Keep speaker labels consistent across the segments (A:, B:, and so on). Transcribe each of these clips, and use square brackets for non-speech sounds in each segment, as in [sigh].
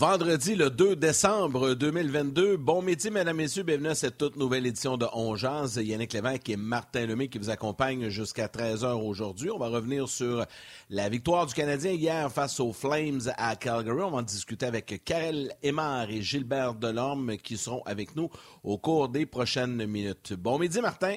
A: Vendredi, le 2 décembre 2022. Bon midi, mesdames, messieurs. Bienvenue à cette toute nouvelle édition de On Jazz. Yannick Lévesque et Martin Lemay qui vous accompagnent jusqu'à 13h aujourd'hui. On va revenir sur la victoire du Canadien hier face aux Flames à Calgary. On va en discuter avec Karel Aymar et Gilbert Delorme qui seront avec nous au cours des prochaines minutes. Bon midi, Martin.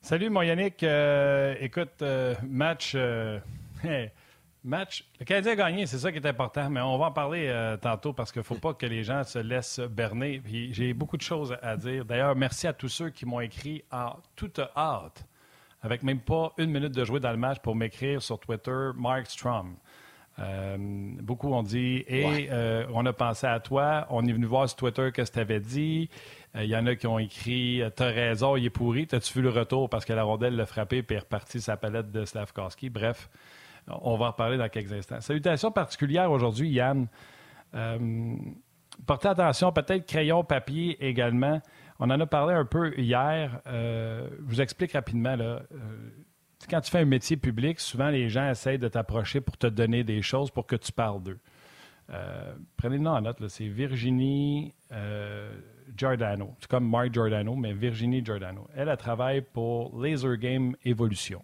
B: Salut, mon Yannick. Euh, écoute, euh, match... Euh, [laughs] Match. Le Canadien a gagné, c'est ça qui est important, mais on va en parler euh, tantôt parce qu'il ne faut pas que les gens se laissent berner. J'ai beaucoup de choses à dire. D'ailleurs, merci à tous ceux qui m'ont écrit en toute hâte, avec même pas une minute de jouer dans le match, pour m'écrire sur Twitter, Mark Strom. Euh, beaucoup ont dit, et euh, on a pensé à toi, on est venu voir sur Twitter ce que tu avais dit. Il y en a qui ont écrit T'as raison, il est pourri. T'as-tu vu le retour parce que la rondelle l'a frappé et est reparti sa palette de Slavkowski? Bref, on va en reparler dans quelques instants. Salutations particulières aujourd'hui, Yann. Euh, portez attention, peut-être crayon, papier également. On en a parlé un peu hier. Euh, je vous explique rapidement. Là. Euh, quand tu fais un métier public, souvent les gens essayent de t'approcher pour te donner des choses pour que tu parles d'eux. Prenez-le en note, c'est Virginie Giordano. C'est comme Mark Giordano, mais Virginie Giordano. Elle, elle travaille pour Laser Game Evolution.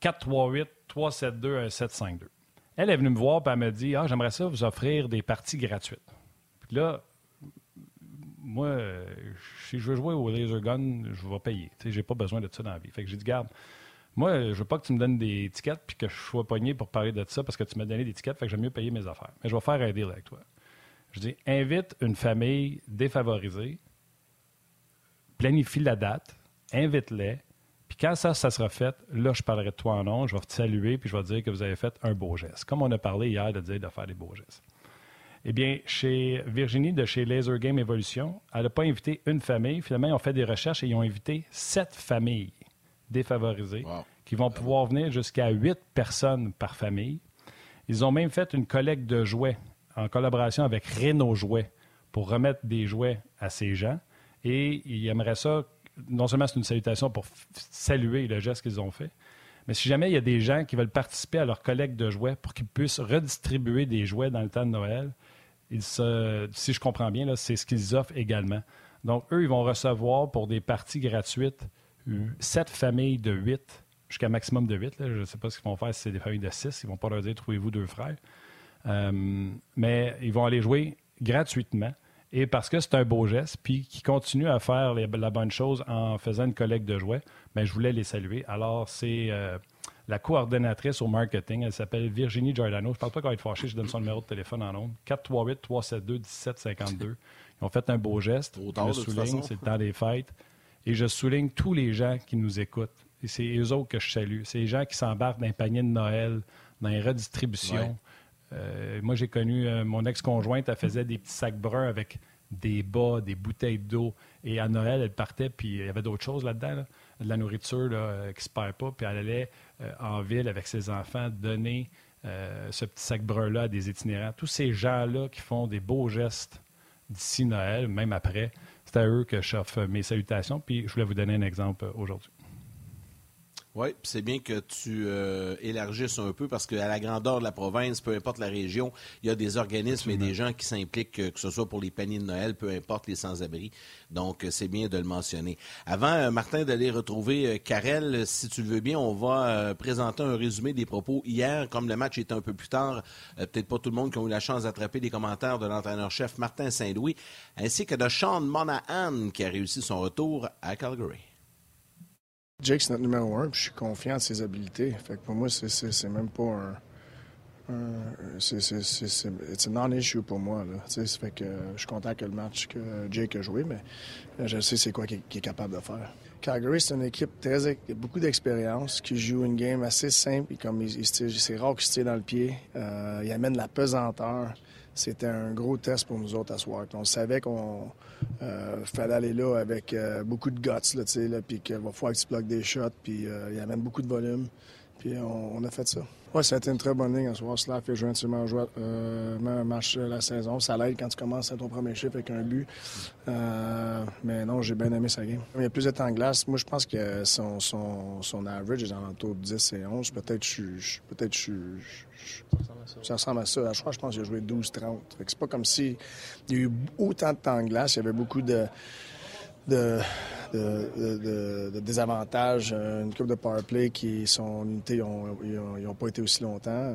B: 438-372-1752. Elle est venue me voir et elle m'a dit Ah, j'aimerais ça vous offrir des parties gratuites. Puis là, moi, si je veux jouer au laser gun, je vais payer. Je n'ai pas besoin de ça dans la vie. Fait que j'ai dit Garde, moi, je veux pas que tu me donnes des étiquettes puis que je sois pogné pour parler de ça parce que tu m'as donné des étiquettes, fait que j'aime mieux payer mes affaires. Mais je vais faire un deal avec toi. Je dis invite une famille défavorisée, planifie la date, invite-les, puis quand ça, ça sera fait, là, je parlerai de toi en nom, je vais te saluer, puis je vais te dire que vous avez fait un beau geste. Comme on a parlé hier de dire de faire des beaux gestes. Eh bien, chez Virginie de chez Laser Game Evolution, elle n'a pas invité une famille. Finalement, ils ont fait des recherches et ils ont invité sept familles défavorisées qui vont pouvoir venir jusqu'à huit personnes par famille. Ils ont même fait une collecte de jouets en collaboration avec Renault Jouets pour remettre des jouets à ces gens. Et ils aimeraient ça non seulement c'est une salutation pour saluer le geste qu'ils ont fait, mais si jamais il y a des gens qui veulent participer à leur collecte de jouets pour qu'ils puissent redistribuer des jouets dans le temps de Noël, si je comprends bien, c'est ce qu'ils offrent également. Donc, eux, ils vont recevoir pour des parties gratuites sept familles de huit, jusqu'à maximum de huit. Je ne sais pas ce qu'ils vont faire si c'est des familles de six. Ils ne vont pas leur dire trouvez-vous deux frères. Euh, mais ils vont aller jouer gratuitement et parce que c'est un beau geste, puis qui continue à faire la bonne chose en faisant une collecte de jouets, bien, je voulais les saluer. Alors, c'est euh, la coordonnatrice au marketing, elle s'appelle Virginie Giordano. Je ne parle pas quand elle est fâchée, je donne son numéro de téléphone en ondes. 438-372-1752. Ils ont fait un beau geste. je souligne, c'est le temps des fêtes. Et je souligne tous les gens qui nous écoutent. Et c'est eux autres que je salue. C'est les gens qui s'embarquent dans un panier de Noël, dans les redistributions. Euh, moi, j'ai connu euh, mon ex-conjointe, elle faisait des petits sacs bruns avec des bas, des bouteilles d'eau. Et à Noël, elle partait, puis il y avait d'autres choses là-dedans, de la nourriture euh, qui ne se perd pas. Puis elle allait en ville avec ses enfants donner ce petit sac brun-là à des itinérants. Tous ces gens-là qui font des beaux gestes d'ici Noël, même après, c'est à eux que je offre mes salutations. Puis je voulais vous donner un exemple aujourd'hui.
A: Oui, c'est bien que tu euh, élargisses un peu parce qu'à la grandeur de la province, peu importe la région, il y a des organismes et des gens qui s'impliquent, que ce soit pour les paniers de Noël, peu importe les sans-abri. Donc, c'est bien de le mentionner. Avant, euh, Martin, d'aller retrouver Karel, euh, si tu le veux bien, on va présenter un résumé des propos hier. Comme le match était un peu plus tard, peut-être pas tout le monde qui a eu la chance d'attraper les commentaires de l'entraîneur-chef Martin Saint-Louis, ainsi que de Sean Monahan qui a réussi son retour à Calgary.
C: Jake, c'est notre numéro un, puis je suis confiant de ses habiletés. Fait que pour moi, c'est même pas c'est un non-issue pour moi. Là. Ça fait que je suis content que le match que Jake a joué, mais je sais c'est quoi qu'il est capable de faire. Calgary, c'est une équipe très beaucoup d'expérience qui joue une game assez simple. Et comme c'est rare qu'il se tire dans le pied, euh, il amène la pesanteur. C'était un gros test pour nous autres à soir. On savait qu'on euh, fallait aller là avec euh, beaucoup de guts, puis qu'il va falloir que tu bloques des shots, puis euh, il amène beaucoup de volume. Puis on a fait ça. Oui, ça a été une très bonne ligne à soir. Jouer un joueur, euh, un match la saison. Ça l'aide quand tu commences à ton premier chiffre avec un but. Euh, mais non, j'ai bien aimé sa game. Il y a plus de temps de glace. Moi, je pense que son, son, son average est dans l'entour de 10 et 11. Peut-être je peut-être je, ça ressemble à ça. À je pense qu'il a joué 12-30. C'est pas comme si il y a eu autant de temps de glace. Il y avait beaucoup de de, de, de, désavantages. Euh, une coupe de power play qui sont unités, ils n'ont pas été aussi longtemps. Euh,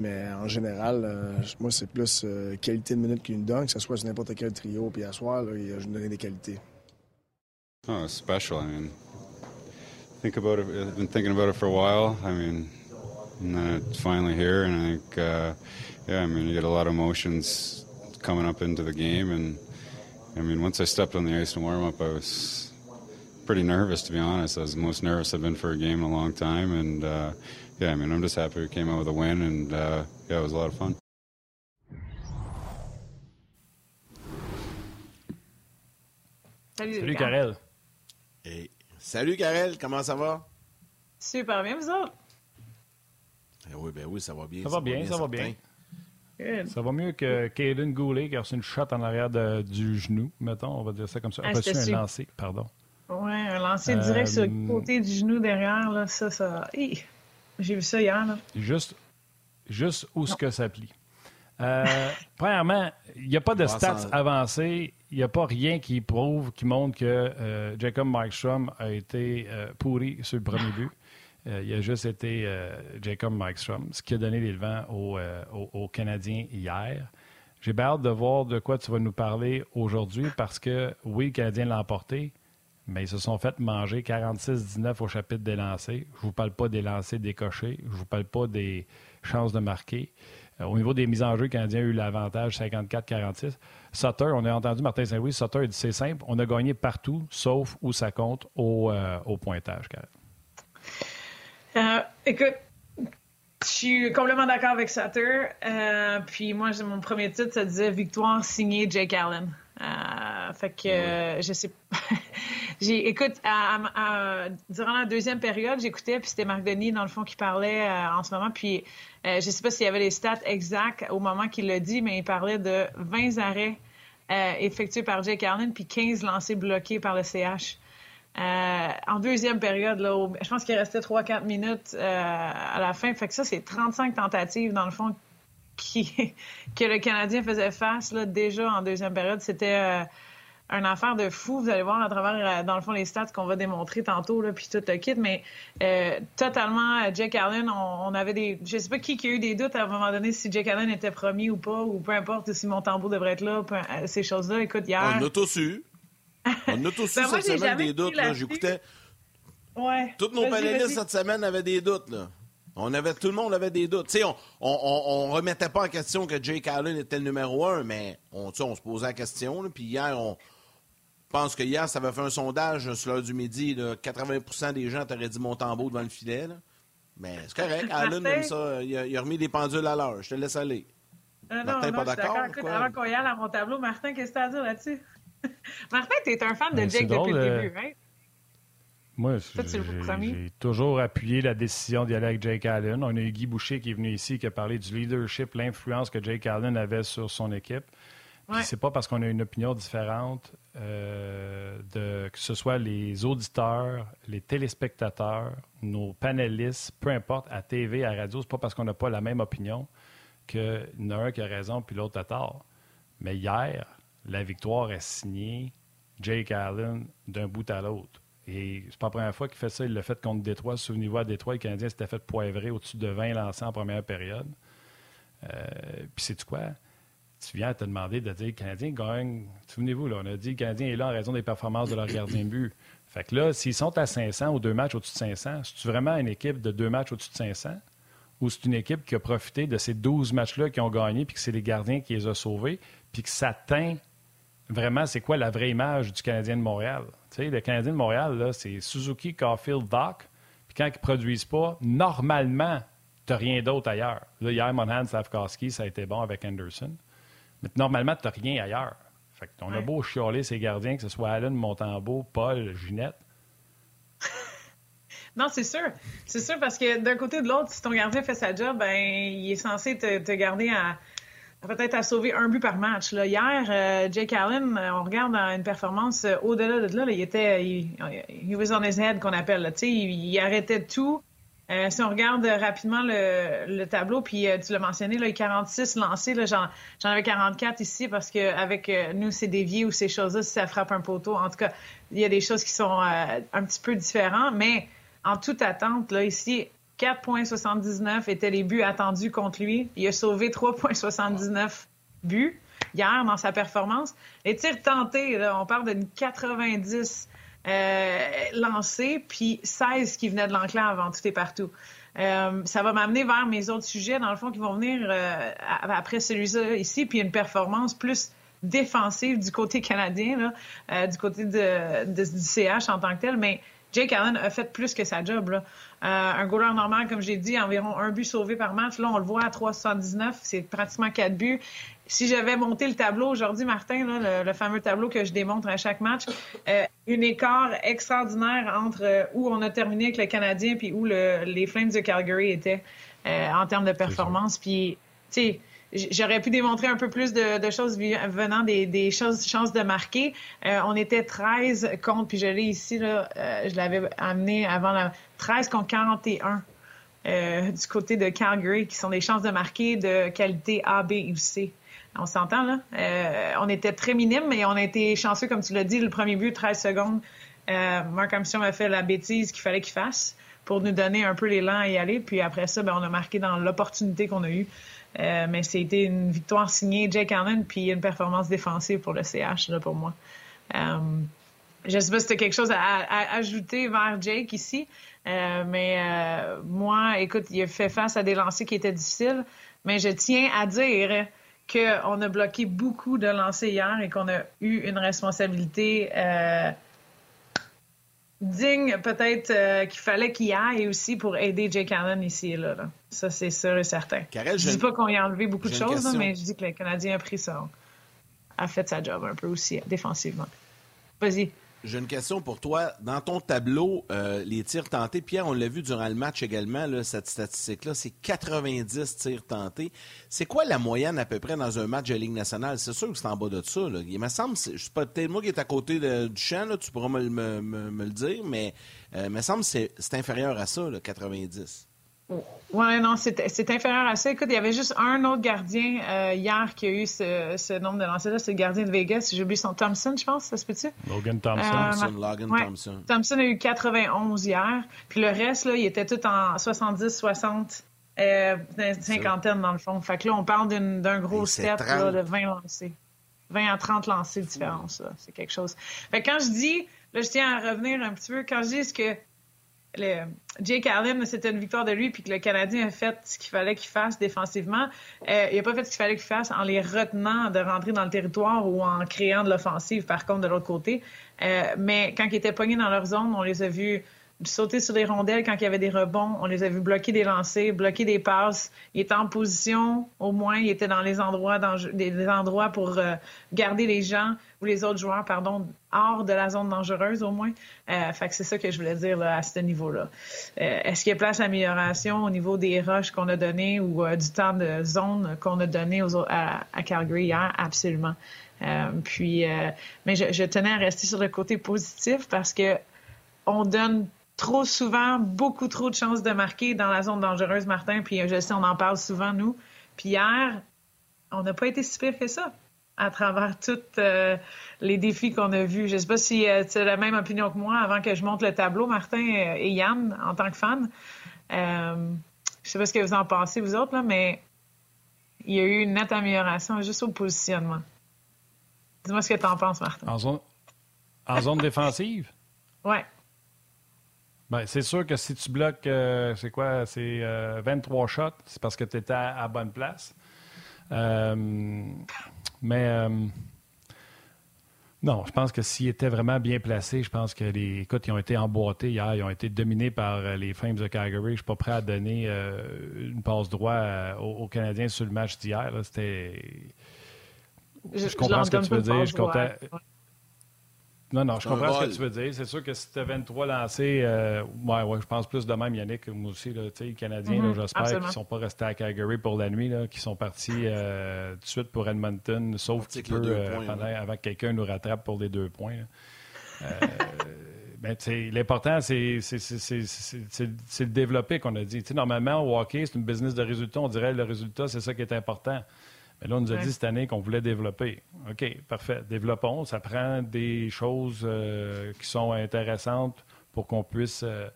C: mais en général, euh, moi, c'est plus qualité de minute qu'une donne, que ce soit sur n'importe quel trio. Puis à soir, là, il a donné des qualités.
D: Oh, special. I mean, think about it. I've been thinking about it for a while. I mean, and then it's finally here, and I think, uh, yeah, I mean, you get a lot of emotions coming up into the game, and I mean, once I stepped on the ice in warm up, I was pretty nervous, to be honest. I was the most nervous I've been for a game in a long time. And uh, yeah, I mean, I'm just happy we came out with a win, and uh, yeah, it was a lot of fun.
E: Salut,
B: Salut Karel.
A: Hey. Salut Karel, comment ça va?
E: Super bien, vous autres?
A: Eh oui, ben oui, ça va bien.
B: Ça, ça va bien, bien, ça va bien. Ça va mieux que Caden Goulet qui a reçu une shot en arrière de, du genou, mettons, on va dire ça comme ça. Ah, a reçu un lancer, pardon.
E: Oui, un lancer direct sur le euh, côté du genou derrière, là, ça, ça... J'ai vu ça hier. Là.
B: Juste, juste où ce que ça plie. Euh, premièrement, il n'y a pas de stats avancées. Il n'y a pas rien qui prouve, qui montre que euh, Jacob Markstrom a été pourri sur le premier but. Euh, il a juste été euh, Jacob Markstrom, ce qui a donné les euh, aux, Canadiens hier. J'ai hâte de voir de quoi tu vas nous parler aujourd'hui parce que, oui, le Canadien l'a emporté, mais ils se sont fait manger 46-19 au chapitre des lancers. Je ne vous parle pas des lancers décochés. Je ne vous parle pas des chances de marquer. au niveau des mises en jeu, le Canadien a eu l'avantage 54-46. Sutter, on a entendu Martin Saint-Louis, Sutter a dit c'est simple, on a gagné partout, sauf où ça compte au, au pointage.
E: Euh, écoute, je suis complètement d'accord avec Sutter. Euh, puis moi, mon premier titre, ça disait victoire signée Jake Allen. Euh, fait que je sais [laughs] j'ai écoute durant la deuxième période j'écoutais puis c'était Marc Denis dans le fond qui parlait en ce moment puis je sais pas s'il y avait les stats exacts au moment qu'il l'a dit mais il parlait de 20 arrêts effectués par Jake Allen puis 15 lancés bloqués par le CH euh, en deuxième période, là, je pense qu'il restait 3-4 minutes euh, à la fin. Fait que ça, c'est 35 tentatives, dans le fond, qui, [laughs] que le Canadien faisait face là, déjà en deuxième période. C'était euh, une affaire de fou. Vous allez voir à travers, dans le fond, les stats qu'on va démontrer tantôt, puis tout le kit. Mais totalement, Jack Allen, on, avait des... Je sais pas qui, qui a eu des doutes à un moment donné si Jack Allen était promis ou pas, ou peu importe si mon tambour devrait être là, ces choses-là. Écoute, hier...
A: On a tous eu. On a tous eu ben, cette semaine des doutes. J'écoutais.
E: Ouais.
A: Tous nos panélistes cette semaine avaient des doutes. Là. On avait, tout le monde avait des doutes. on, on, on, remettait pas en question que Jake Allen était le numéro un, mais on, on se posait la question. puis hier, on pense que hier, ça avait fait un sondage sur l'heure du midi. 80% des gens t'auraient dit mon tambour devant le filet. Mais c'est correct. [laughs] Allen, comme ça, il a, remis des pendules à l'heure. Je te laisse aller.
E: Euh, Martin, pas d'accord? Avant qu'on y aille à mon tableau, Martin, qu'est-ce que tu as à dire là-dessus? [laughs] Martin, tu es un fan de Jake depuis le euh, début, right?
B: Moi, j'ai toujours appuyé la décision d'y aller avec Jake Allen. On a eu Guy Boucher qui est venu ici, qui a parlé du leadership, l'influence que Jake Allen avait sur son équipe. Ouais. C'est pas parce qu'on a une opinion différente euh, de que ce soit les auditeurs, les téléspectateurs, nos panélistes, peu importe, à TV, à radio, c'est pas parce qu'on n'a pas la même opinion qu'il y en a un qui a raison puis l'autre a tort. Mais hier, la victoire est signée Jake Allen d'un bout à l'autre. Et c'est pas la première fois qu'il fait ça. Il l'a fait contre Détroit. Souvenez-vous, à Détroit, le Canadien s'était fait poivrer au-dessus de 20 lancés en première période. Euh, puis c'est quoi? Tu viens à te demander de dire le Canadien gagne. Souvenez-vous, là, on a dit le Canadien est là en raison des performances de leur gardien de but. Fait que là, s'ils sont à 500 ou deux matchs au-dessus de 500, c'est-tu vraiment une équipe de deux matchs au-dessus de 500? ou c'est une équipe qui a profité de ces 12 matchs-là qui ont gagné, puis que c'est les gardiens qui les ont sauvés, puis que ça teint vraiment c'est quoi la vraie image du Canadien de Montréal? Tu sais, le Canadien de Montréal, c'est Suzuki, Caulfield, Doc. Puis quand ils ne produisent pas, normalement, tu n'as rien d'autre ailleurs. Là, hier, Monhan, Slavkowski, ça a été bon avec Anderson. Mais normalement, tu n'as rien ailleurs. Fait on a beau chialer ces gardiens, que ce soit Allen, Montembeau, Paul, Ginette. [laughs]
E: Non, c'est sûr. C'est sûr parce que d'un côté ou de l'autre, si ton gardien fait sa job, ben il est censé te, garder à peut-être à sauver un but par match. Là, hier, euh, Jake Allen, euh, on regarde une performance euh, au-delà de là, il était, il, was on his head qu'on appelle. Là, il, il arrêtait tout. si on regarde rapidement le, tableau, puis tu l'as mentionné, là, 46 lancés, j'en, j'en avais 44 ici parce que avec nous, c'est dévié ou ces choses-là, si ça frappe un poteau. En tout cas, il y a des choses qui sont un petit peu différentes, mais en toute attente, là, ici, 4,79 étaient les buts attendus contre lui. Il a sauvé 3,79 buts hier dans sa performance. Les tirs tentés, on parle d'une 90 euh, lancés, puis 16 qui venaient de l'enclave en tout et partout. Euh, ça va m'amener vers mes autres sujets, dans le fond, qui vont venir euh, après celui-là ici, puis une performance plus défensive du côté canadien, là, du côté du CH en tant que tel, mais Jake Allen a fait plus que sa job. Là. Euh, un goaler normal, comme j'ai dit, environ un but sauvé par match. Là, on le voit à 3,79. C'est pratiquement quatre buts. Si j'avais monté le tableau aujourd'hui, Martin, là, le, fameux tableau que je démontre à chaque match, euh, une écart extraordinaire entre euh, où on a terminé avec le Canadien puis où le, les Flames de Calgary étaient en termes de performance. Puis, tu sais, J'aurais pu démontrer un peu plus de, choses venant des, choses, chances de marquer. Euh, on était 13 contre, puis je l'ai ici, là, euh, je l'avais amené avant la 13 contre 41 euh, du côté de Calgary, qui sont des chances de marquer de qualité A, B ou C. On s'entend, là? on était très minime, mais on a été chanceux, comme tu l'as dit, le premier but, 13 secondes. Marc Armstrong a fait la bêtise qu'il fallait qu'il fasse pour nous donner un peu l'élan à y aller. Puis après ça, ben, on a marqué dans l'opportunité qu'on a eue. Euh, mais c'était une victoire signée Jake Allen puis une performance défensive pour le CH là, pour moi. Euh, je sais pas si tu quelque chose à, ajouter vers Jake ici, euh, mais moi, écoute, il a fait face à des lancers qui étaient difficiles, mais je tiens à dire qu'on a bloqué beaucoup de lancers hier et qu'on a eu une responsabilité digne peut-être euh, qu'il fallait qu'il y aille aussi pour aider Jake Allen ici et là. Ça, c'est sûr et certain. je dis pas qu'on y a enlevé beaucoup de choses, mais je dis que le Canadien a pris ça, a fait sa job un peu aussi défensivement. Vas-y.
A: J'ai une question pour toi. Dans ton tableau, euh, les tirs tentés, Pierre, on l'a vu durant le match également, cette statistique-là, c'est 90 tirs tentés. C'est quoi la moyenne à peu près dans un match de Ligue nationale? C'est sûr que c'est en bas de ça. Il me semble, pas, peut-être moi qui est à côté du champ, tu pourras me, le dire, mais euh, il me semble que c'est inférieur à ça, 90.
E: Oui, non, c'est inférieur à ça. Écoute, il y avait juste un autre gardien euh, hier qui a eu ce, nombre de lancers-là. C'est le gardien de Vegas. J'ai oublié son Thompson, je pense. Ça se peut-tu?
B: Logan Thompson. Euh,
A: Thompson, Logan Thompson.
E: Thompson a eu 91 hier. Puis le reste, là, il était tout en 70, 60, euh, cinquantaine dans le fond. Fait que là, on parle d'un gros step de 20 lancés. 20 à 30 lancés de différence. C'est quelque chose. Fait que quand je dis, là, je tiens à revenir un petit peu, quand je dis que le, Jake Allen, c'était une victoire de lui, puis que le Canadien a fait ce qu'il fallait qu'il fasse défensivement. Euh, il n'a pas fait ce qu'il fallait qu'il fasse en les retenant de rentrer dans le territoire ou en créant de l'offensive, par contre, de l'autre côté. Euh, mais quand ils étaient pognés dans leur zone, on les a vus sauter sur les rondelles quand il y avait des rebonds. On les a vus bloquer des lancers, bloquer des passes. Il était en position, au moins, il était dans les endroits, dans, des, endroits pour euh, garder les gens ou les autres joueurs, pardon, hors de la zone dangereuse, au moins. Euh, fait que c'est ça que je voulais dire à ce niveau-là. Euh, est-ce qu'il y a place d'amélioration au niveau des rushs qu'on a donnés ou du temps de zone qu'on a donné à, à, Calgary hier? Absolument. puis, mais je, je tenais à rester sur le côté positif parce que on donne trop souvent, beaucoup trop de chances de marquer dans la zone dangereuse, Martin. Puis je sais, on en parle souvent, nous. Puis hier, on n'a pas été si pire que ça à travers [laughs] tous euh, les défis qu'on a vus. Je ne sais pas si euh, tu as la même opinion que moi avant que je monte le tableau, Martin euh, et Yann, en tant que fan. je ne sais pas ce que vous en pensez, vous autres, là, mais il y a eu une nette amélioration juste au positionnement. Dis-moi ce que tu en penses, Martin.
B: En zone, en zone défensive?
E: Ouais.
B: Ben, c'est sûr que si tu bloques, euh, c'est quoi, c'est 23 shots, c'est parce que tu étais à, bonne place. mais non, je pense que s'ils étaient vraiment bien placés, je pense que les. Écoute, ils ont été emboîtés hier, ils ont été dominés par euh, les Flames de Calgary. Je ne suis pas prêt à donner euh, une passe droit euh, aux, Canadiens sur le match d'hier. C'était. Je, comprends ce que tu veux dire. Je comptais... Non, non, je comprends ce que tu veux dire. C'est sûr que si tu as 23 lancés, euh, ouais, ouais, je pense plus de même, Yannick, moi aussi, là, les Canadiens, mm -hmm, j'espère qu'ils ne sont pas restés à Calgary pour la nuit, qui sont partis euh, tout de suite pour Edmonton, sauf petit peu euh, pendant, avant que quelqu'un nous rattrape pour les deux points. [laughs] ben, L'important, c'est le développer qu'on a dit. T'sais, normalement, au hockey, c'est une business de résultats. On dirait le résultat, c'est ça qui est important. Mais là, on nous a dit cette année qu'on voulait développer. OK, parfait. Développons. Ça prend des choses euh, qui sont intéressantes pour qu'on puisse euh,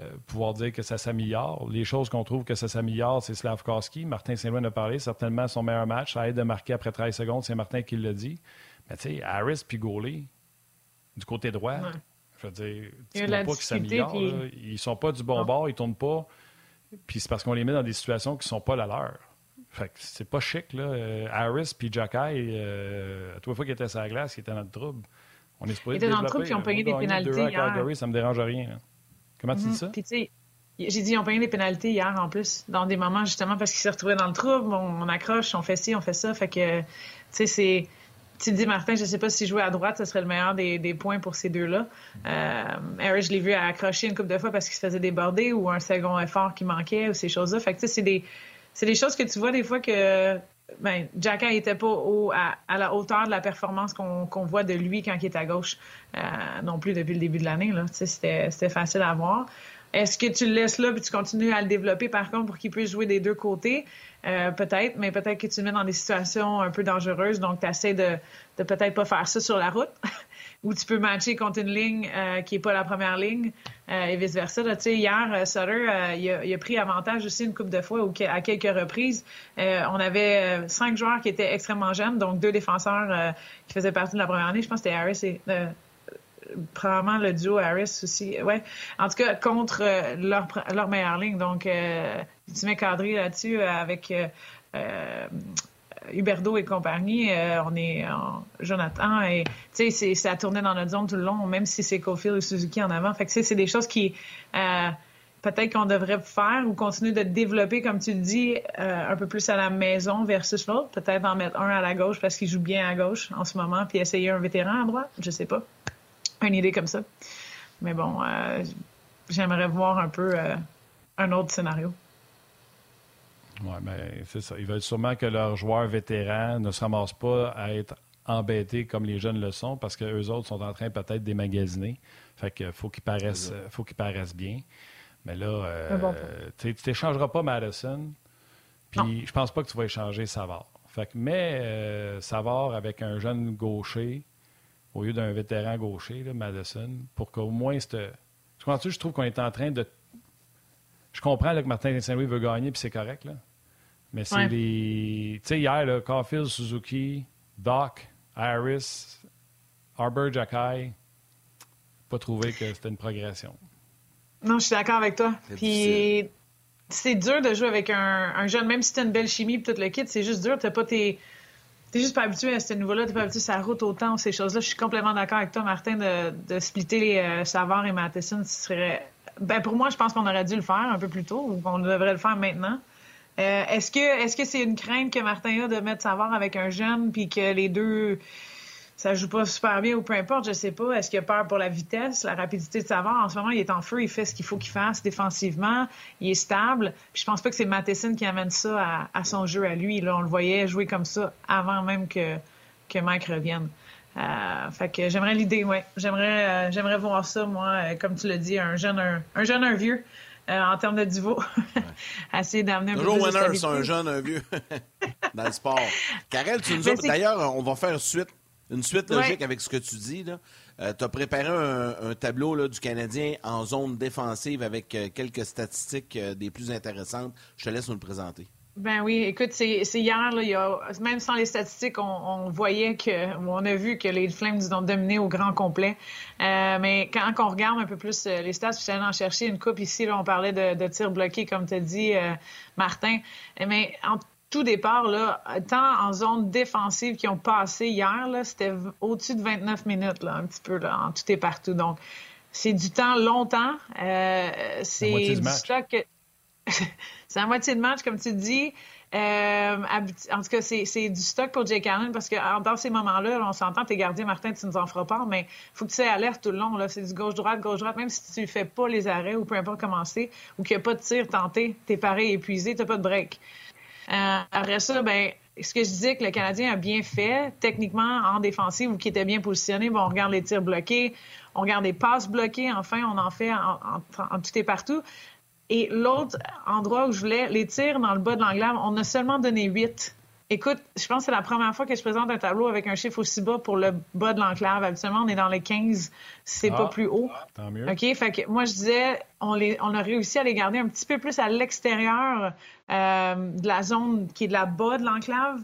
B: euh, pouvoir dire que ça s'améliore. Les choses qu'on trouve que ça s'améliore, c'est Slavkowski. Martin Saint-Louis en a parlé. Certainement son meilleur match. Ça aide de marquer après 13 secondes. C'est Martin qui l'a dit. Mais tu sais, Harris puis Gaulet, du côté droit, je veux dire, tu pas qu'ils s'améliorent. Ils Ils sont pas du bon bord, ils tournent pas. Puis c'est parce qu'on les met dans des situations qui sont pas la leur. Fait que c'est pas chic, là. Euh, Harris puis Jacky, euh, à trois fois qu'ils étaient sur la glace, ils étaient dans le trouble.
E: On est supposé Ils étaient dans le trouble puis ils ont payé des pénalités hier. Calgary,
B: ça me dérange rien. Comment tu dis mhm. ça?
E: Puis tu sais, j'ai dit ils ont payé des pénalités hier en plus, dans des moments justement parce qu'ils se retrouvaient dans le trouble. On, on, accroche, on fait ci, on fait ça. Fait que, tu sais, c'est. Tu dis, Martin, je ne sais pas si jouer à droite, ce serait le meilleur des, des points pour ces deux-là. Euh, Harris, je l'ai vu accrocher une couple de fois parce qu'il se faisait déborder ou un second effort qui manquait ou ces choses-là. Fait que, tu sais, c'est des c'est des choses que tu vois des fois que ben, Jacka n'était pas au, à, la hauteur de la performance qu'on voit de lui quand il est à gauche, euh, non plus depuis le début de l'année. C'était facile à voir. Est-ce que tu le laisses là et tu continues à le développer par contre pour qu'il puisse jouer des deux côtés? Euh, peut-être, mais peut-être que tu le mets dans des situations un peu dangereuses, donc tu de, de peut-être pas faire ça sur la route. [laughs] où tu peux matcher contre une ligne euh, qui n'est pas la première ligne euh, et vice-versa. Hier, euh, Sutter, il a, il, a, pris avantage aussi une coupe de fois ou à quelques reprises. on avait cinq joueurs qui étaient extrêmement jeunes, donc deux défenseurs qui faisaient partie de la première ligne. Je pense que c'était Harris et probablement le duo Harris aussi. Ouais. En tout cas, contre leur, leur meilleure ligne. Donc, tu mets Cadry là-dessus avec Huberdo et compagnie, euh, on est en Jonathan et tu sais, ça tournait dans notre zone tout le long, même si c'est Cofield ou Suzuki en avant. Fait que c'est des choses qui euh, peut-être qu'on devrait faire ou continuer de développer, comme tu le dis, euh, un peu plus à la maison versus l'autre. Peut-être en mettre un à la gauche parce qu'il joue bien à gauche en ce moment, puis essayer un vétéran à droite. Je sais pas. Une idée comme ça. Mais bon, j'aimerais voir un peu un autre scénario.
B: Oui, mais ben, c'est ça. Ils veulent sûrement que leurs joueurs vétérans ne se ramassent pas à être embêtés comme les jeunes le sont parce qu'eux autres sont en train peut-être d'émagasiner. Fait qu'il faut qu'ils paraissent, faut qu'ils paraissent bien. Mais là, euh, tu n'échangeras pas Madison. Puis je pense pas que tu vas échanger Savard. Fait que mets euh, Savard avec un jeune gaucher au lieu d'un vétéran gaucher, là, Madison, pour qu'au moins. Tu je trouve qu'on est en train de je comprends que Martin Saint-Louis veut gagner, puis c'est correct. Là. Mais c'est les. Tu sais, hier, là, Caulfield, Suzuki, Doc, Harris, Arbor, Jacky, pas trouvé que c'était une progression.
E: Non, je suis d'accord avec toi. Puis c'est dur de jouer avec un, jeune, même si tu as une belle chimie et tout le kit, c'est juste dur. T'es pas tes. T'es juste pas habitué à ce niveau-là, t'es pas habitué à sa route autant, ces choses-là. Je suis complètement d'accord avec toi, Martin, de, de splitter les euh, Savard et Matheson, ce serait ben pour moi, je pense qu'on aurait dû le faire un peu plus tôt ou qu'on devrait le faire maintenant. Euh, est-ce que est-ce que c'est une crainte que Martin a de mettre Savard avec un jeune puis que les deux ça joue pas super bien ou peu importe, je sais pas. Est-ce qu'il a peur pour la vitesse, la rapidité de Savard? En ce moment, il est en feu, il fait ce qu'il faut qu'il fasse défensivement, il est stable. Puis je pense pas que c'est Matheson qui amène ça à, son jeu à lui. Là, on le voyait jouer comme ça avant même que, que Mike revienne. Euh, fait que j'aimerais l'idée, ouais. J'aimerais, euh, j'aimerais voir ça, moi, euh, comme tu l'as dit, un jeune, un, jeune, un vieux, en termes de niveau. [laughs] Essayer d'amener un
A: Toujours winner, c'est un jeune, un vieux, [laughs] dans le sport. Karel, tu nous as... D'ailleurs, on va faire une suite, une suite logique avec ce que tu dis, là. tu as préparé un, tableau là, du Canadien en zone défensive avec quelques statistiques des plus intéressantes. Je te laisse nous le présenter.
E: Ben oui, écoute, c'est hier, là, il y a, même sans les statistiques, on, voyait que, on a vu que les Flames nous ont dominé au grand complet. Euh, mais quand, on regarde un peu plus euh, les stats, puis j'allais en chercher une coupe ici, là, on parlait de, de tirs bloqués, comme tu as dit, euh, Martin. Mais en tout départ, là, tant en zone défensive qui ont passé hier, là, c'était au-dessus de 29 minutes, là, un petit peu, là, en tout et partout. Donc, c'est du temps longtemps. Euh, c'est du stock. [laughs] c'est la moitié de match, comme tu dis. Euh, en tout cas, c'est du stock pour Jake Allen parce que dans ces moments-là, on s'entend, tes gardiens, Martin, tu nous en feras pas, mais faut que tu sois alerte tout le long. C'est du gauche-droite, gauche-droite, même si tu ne fais pas les arrêts ou peu importe comment c'est, ou qu'il n'y a pas de tir tenté, tu es pareil épuisé, tu n'as pas de break. Euh, après ça, ben, ce que je disais que le Canadien a bien fait, techniquement, en défensive ou qui était bien positionné, bon, on regarde les tirs bloqués, on regarde les passes bloquées, enfin, on en fait en tout et partout. Et l'autre endroit où je voulais, les tirs dans le bas de l'englave, on a seulement donné 8. Écoute, je pense que c'est la première fois que je présente un tableau avec un chiffre aussi bas pour le bas de l'enclave. Habituellement, on est dans les 15, c'est pas ah. plus haut.
B: Tant mieux.
E: OK, fait que moi, je disais, on, les, on a réussi à les garder un petit peu plus à l'extérieur euh, de la zone qui est de la bas de l'enclave.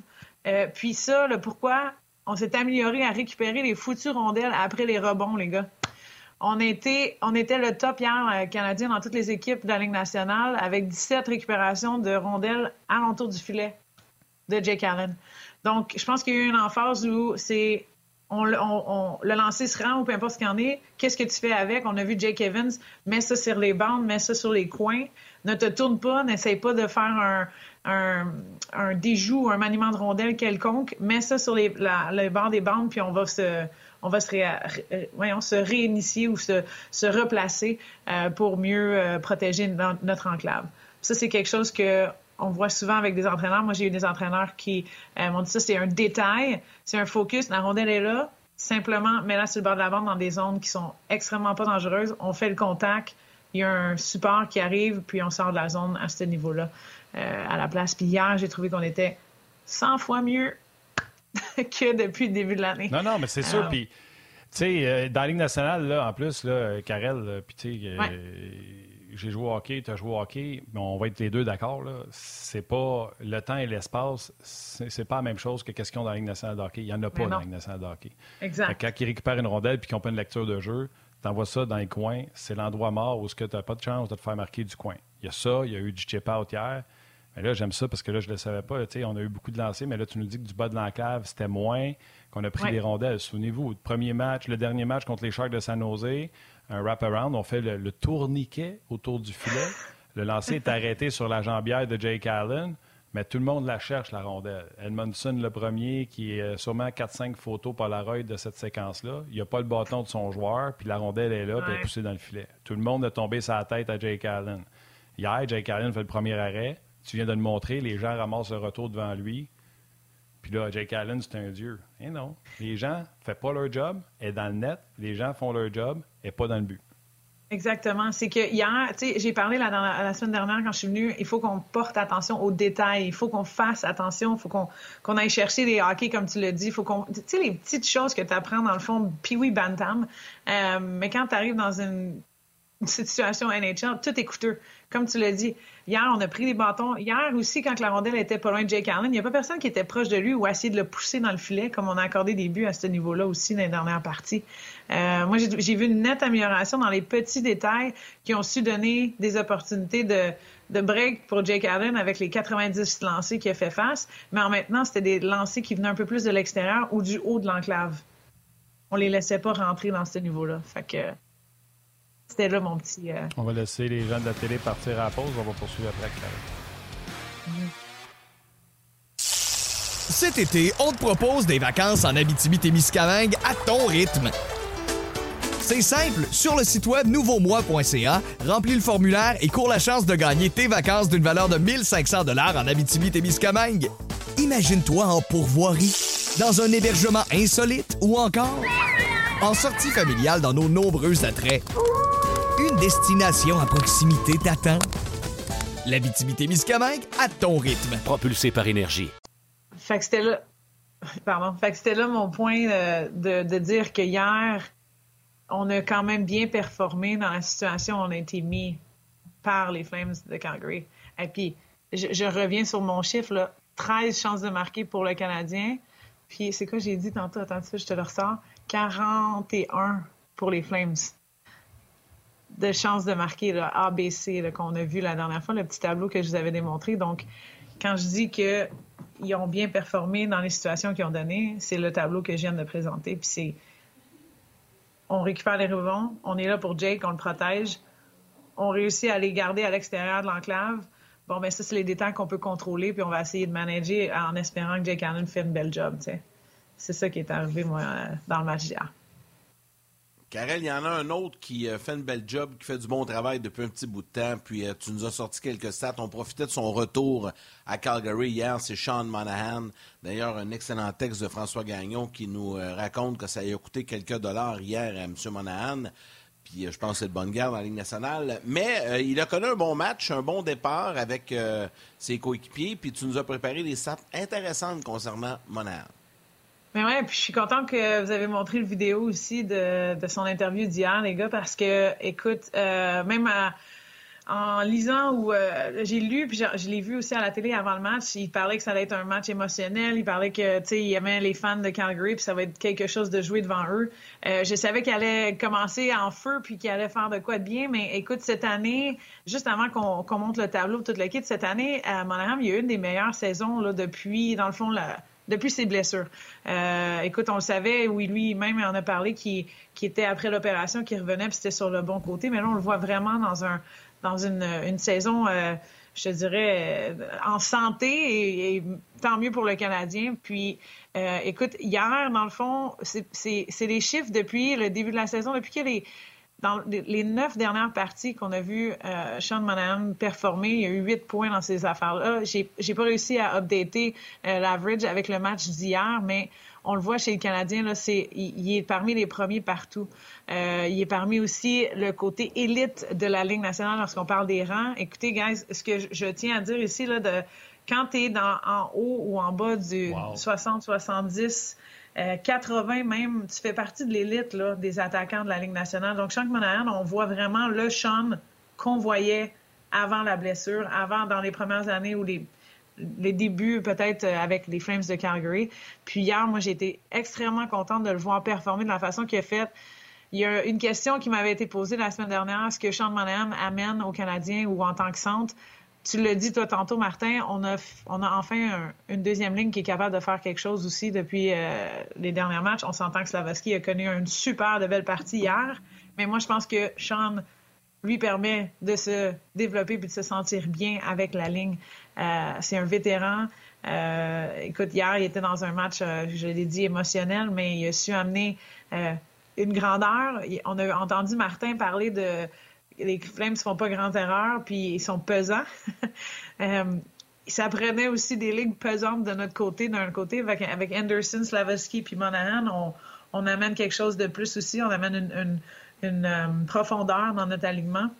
E: Euh, puis ça, le pourquoi, on s'est amélioré à récupérer les foutues rondelles après les rebonds, les gars. On était, on le top hier euh, canadien dans toutes les équipes de la Ligue nationale avec 17 récupérations de rondelles alentour du filet de Jake Allen. Donc, je pense qu'il y a eu une emphase où c'est on, le lancer se rend ou peu importe ce qu'il en est. Qu'est-ce que tu fais avec? On a vu Jake Evans, mets ça sur les bandes, mets ça sur les coins. Ne te tourne pas, n'essaye pas de faire un, déjout ou un maniement de rondelle quelconque. Mets ça sur les, la, les bords des bandes, puis on va se, on va se, se réinitier ou se, se replacer euh, pour mieux euh, protéger notre enclave. Ça, c'est quelque chose que on voit souvent avec des entraîneurs. Moi, j'ai eu des entraîneurs qui euh, m'ont dit ça, c'est un détail, c'est un focus. La rondelle est là, simplement mets-la sur le bord de la bande dans des zones qui sont extrêmement pas dangereuses. On fait le contact, il y a un support qui arrive, puis on sort de la zone à ce niveau-là à la place. Puis hier, j'ai trouvé qu'on était 100 fois mieux [laughs] que depuis le début de l'année.
B: Non, non, mais c'est sûr. Puis, tu sais, euh, dans la Ligue nationale, là, en plus, là, Karel, puis tu sais, euh, j'ai joué au hockey, tu as joué au hockey, mais on va être les deux d'accord. C'est pas le temps et l'espace, c'est pas la même chose que ont dans la Ligue nationale de hockey. Il n'y en a pas dans la Ligue nationale de hockey.
E: Exact.
B: quand ils récupèrent une rondelle puis qu'ils n'ont pas une lecture de jeu, t'envoies ça dans les coins, c'est l'endroit mort où tu n'as pas de chance de te faire marquer du coin. Il y a ça, il y a eu du chip-out hier. Mais là, j'aime ça parce que là, je ne le savais pas. on a eu beaucoup de lancers, mais là, tu nous dis que du bas de l'enclave, c'était moins, qu'on a pris des rondelles. Souvenez-vous, le premier match, le dernier match contre les Sharks de San Jose, un wrap-around, on fait le, tourniquet autour du filet. Le lancer est [laughs] arrêté sur la jambière de Jake Allen, mais tout le monde la cherche, la rondelle. Edmondson, le premier, qui est sûrement 4-5 photos Polaroid de cette séquence-là. Il n'y a pas le bâton de son joueur, puis la rondelle est là, puis elle est poussée dans le filet. Tout le monde a tombé sa tête à Jake Allen. Hier, Jake Allen fait le premier arrêt. Tu viens de le montrer, les gens ramassent le retour devant lui. Puis là, Jake Allen, c'est un dieu. Eh non. Les gens ne font pas leur job, et dans le net. Les gens font leur job, et pas dans le but.
E: Exactement. C'est que hier, tu sais, j'ai parlé la, la, semaine dernière quand je suis venue, il faut qu'on porte attention aux détails, il faut qu'on fasse attention, il faut qu'on aille chercher les hockey, comme tu dit, il faut qu'on. Tu sais, les petites choses que tu apprends dans le fond, puis oui, Bantam. Euh, mais quand tu arrives dans une situation NHL, tout est coûteux. Comme tu l'as dit, hier, on a pris des bâtons. Hier aussi, quand la rondelle était pas loin de Jake Allen, il n'y a pas personne qui était proche de lui ou a essayé de le pousser dans le filet, comme on a accordé des buts à ce niveau-là aussi dans les dernières parties. Euh, moi, j'ai vu une nette amélioration dans les petits détails qui ont su donner des opportunités de, break pour Jake Allen avec les 90 lancés qu'il a fait face. Mais en maintenant, c'était des lancers qui venaient un peu plus de l'extérieur ou du haut de l'enclave. On les laissait pas rentrer dans ce niveau-là. Fait que c'était là mon petit. Euh,
B: on va laisser les gens de la télé partir à la pause. On va poursuivre après
F: Cet été, on te propose des vacances en Abitibi-Témiscamingue à ton rythme. C'est simple, sur le site web nouveaumois.ca, remplis le formulaire et cours la chance de gagner tes vacances d'une valeur de 1500 dollars en Abitibi-Témiscamingue. Imagine-toi en pourvoirie, dans un hébergement insolite ou encore en sortie familiale dans nos nombreux attraits. Destination à proximité t'attend. L'Abitibi-Témiscamingue à ton rythme.
G: Propulsé par énergie.
E: Fait que c'était là... [laughs] Pardon. Fait que c'était là mon point euh, de, de, dire que hier, on a quand même bien performé dans la situation où on a été mis par les Flames de Calgary. Et puis, je, reviens sur mon chiffre, là, 13 chances de marquer pour le Canadien. Puis c'est quoi j'ai dit tantôt? Attends je te le ressors. 41 pour les Flames de chances de marquer le ABC qu'on a vu la dernière fois, le petit tableau que je vous avais démontré. Donc, quand je dis qu'ils ont bien performé dans les situations qu'ils ont données, c'est le tableau que je viens de présenter. Puis c'est on récupère les rebonds, on est là pour Jake, on le protège, on réussit à les garder à l'extérieur de l'enclave. Bon, ben ça, c'est les détails qu'on peut contrôler, puis on va essayer de manager en espérant que Jake Allen fait une belle job. C'est ça qui est arrivé, moi, dans le match d'hier.
A: Karel, il y en a un autre qui euh, fait une belle job, qui fait du bon travail depuis un petit bout de temps. Puis euh, tu nous as sorti quelques stats. On profitait de son retour à Calgary hier. C'est Sean Monahan. D'ailleurs, un excellent texte de François Gagnon qui nous euh, raconte que ça a coûté quelques dollars hier à M. Monahan. Puis je pense que c'est le bonne guerre dans la Ligue nationale. Mais il a connu un bon match, un bon départ avec ses coéquipiers. Puis tu nous as préparé des stats intéressantes concernant Monahan.
E: Mais ouais, puis je suis contente que vous avez montré le vidéo aussi de, de son interview d'hier, les gars, parce que, écoute, euh, même en lisant ou euh, j'ai lu, puis je, l'ai vu aussi à la télé avant le match, il parlait que ça allait être un match émotionnel, il parlait que, tu sais, il aimait les fans de Calgary, puis ça va être quelque chose de jouer devant eux. Euh, je savais qu'il allait commencer en feu, puis qu'il allait faire de quoi de bien, mais écoute, cette année, juste avant qu'on qu'on monte le tableau, toute le kit, cette année, à Monahan, il y a eu une des meilleures saisons là, depuis, dans le fond, la depuis ses blessures. Euh, écoute, on le savait, oui, lui-même en a parlé, qui, était après l'opération, qui revenait, puis c'était sur le bon côté. Mais là, on le voit vraiment dans un dans une, une saison, euh, je dirais, euh, en santé et, tant mieux pour le Canadien. Puis, écoute, hier, dans le fond, c'est les chiffres depuis le début de la saison, depuis qu'il est dans les neuf dernières parties qu'on a vu euh, Sean Monahan performer, il y a eu huit points dans ces affaires-là. J'ai, j'ai pas réussi à updater euh, l'average avec le match d'hier, mais on le voit chez le Canadien, là, c'est, il, est parmi les premiers partout. Euh, il est parmi aussi le côté élite de la Ligue nationale lorsqu'on parle des rangs. Écoutez, guys, ce que je, tiens à dire ici, là, de quand tu es dans, en haut ou en bas du 60-70, 80 euh, même, tu fais partie de l'élite des attaquants de la Ligue nationale. Donc, Sean Monahan, on voit vraiment le Sean qu'on voyait avant la blessure, avant dans les premières années ou les, les débuts peut-être euh, avec les Flames de Calgary. Puis hier, moi, été extrêmement contente de le voir performer de la façon qu'il a fait. Il y a une question qui m'avait été posée la semaine dernière, est-ce que Sean Monahan amène aux Canadiens ou en tant que centre? Tu l'as dit toi tantôt, Martin, on a, on a enfin une deuxième ligne qui est capable de faire quelque chose aussi depuis euh, les derniers matchs. On s'entend que Slavaski a connu une super de belle partie hier, mais moi je pense que Sean lui permet de se développer puis de se sentir bien avec la ligne. Euh, c'est un vétéran. Euh, écoute, hier, il était dans un match, je l'ai dit, émotionnel, mais il a su amener une grandeur. On a entendu Martin parler de les Flames font pas grande erreur, puis ils sont pesants. [laughs] euh, ça prenait aussi des ligues pesantes de notre côté, d'un côté, avec, Anderson, Slavovski puis Monahan, on, amène quelque chose de plus aussi, on amène une, euh, profondeur dans notre alignement.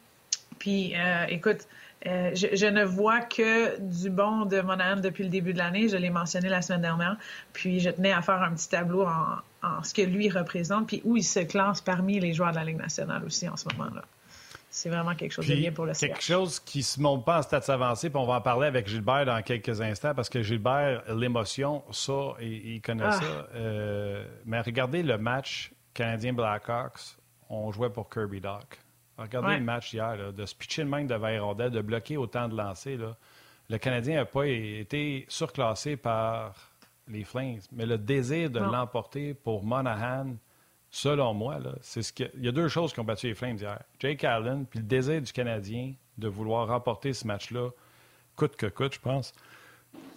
E: Puis, euh, écoute, je, ne vois que du bon de Monahan depuis le début de l'année. Je l'ai mentionné la semaine dernière. Puis, je tenais à faire un petit tableau en, en ce que lui représente, puis où il se classe parmi les joueurs de la Ligue nationale aussi en ce moment-là c'est vraiment quelque chose de bien pour le
B: CH. Quelque chose qui ne se monte pas en stats avancés, puis on va en parler avec Gilbert dans quelques instants, parce que Gilbert, l'émotion, ça, il, connaît ah. ça. Euh, mais regardez le match canadien Blackhawks, on jouait pour Kirby Doc. Regardez le match hier, de se pitcher de devant de bloquer autant de lancers. Là. Le Canadien n'a pas été surclassé par les Flames, mais le désir de l'emporter pour Monahan, selon moi, c'est ce il y a deux choses qui ont battu les Flames hier. Jake Allen, puis le désir du Canadien de vouloir remporter ce match-là, coûte que coûte, je pense.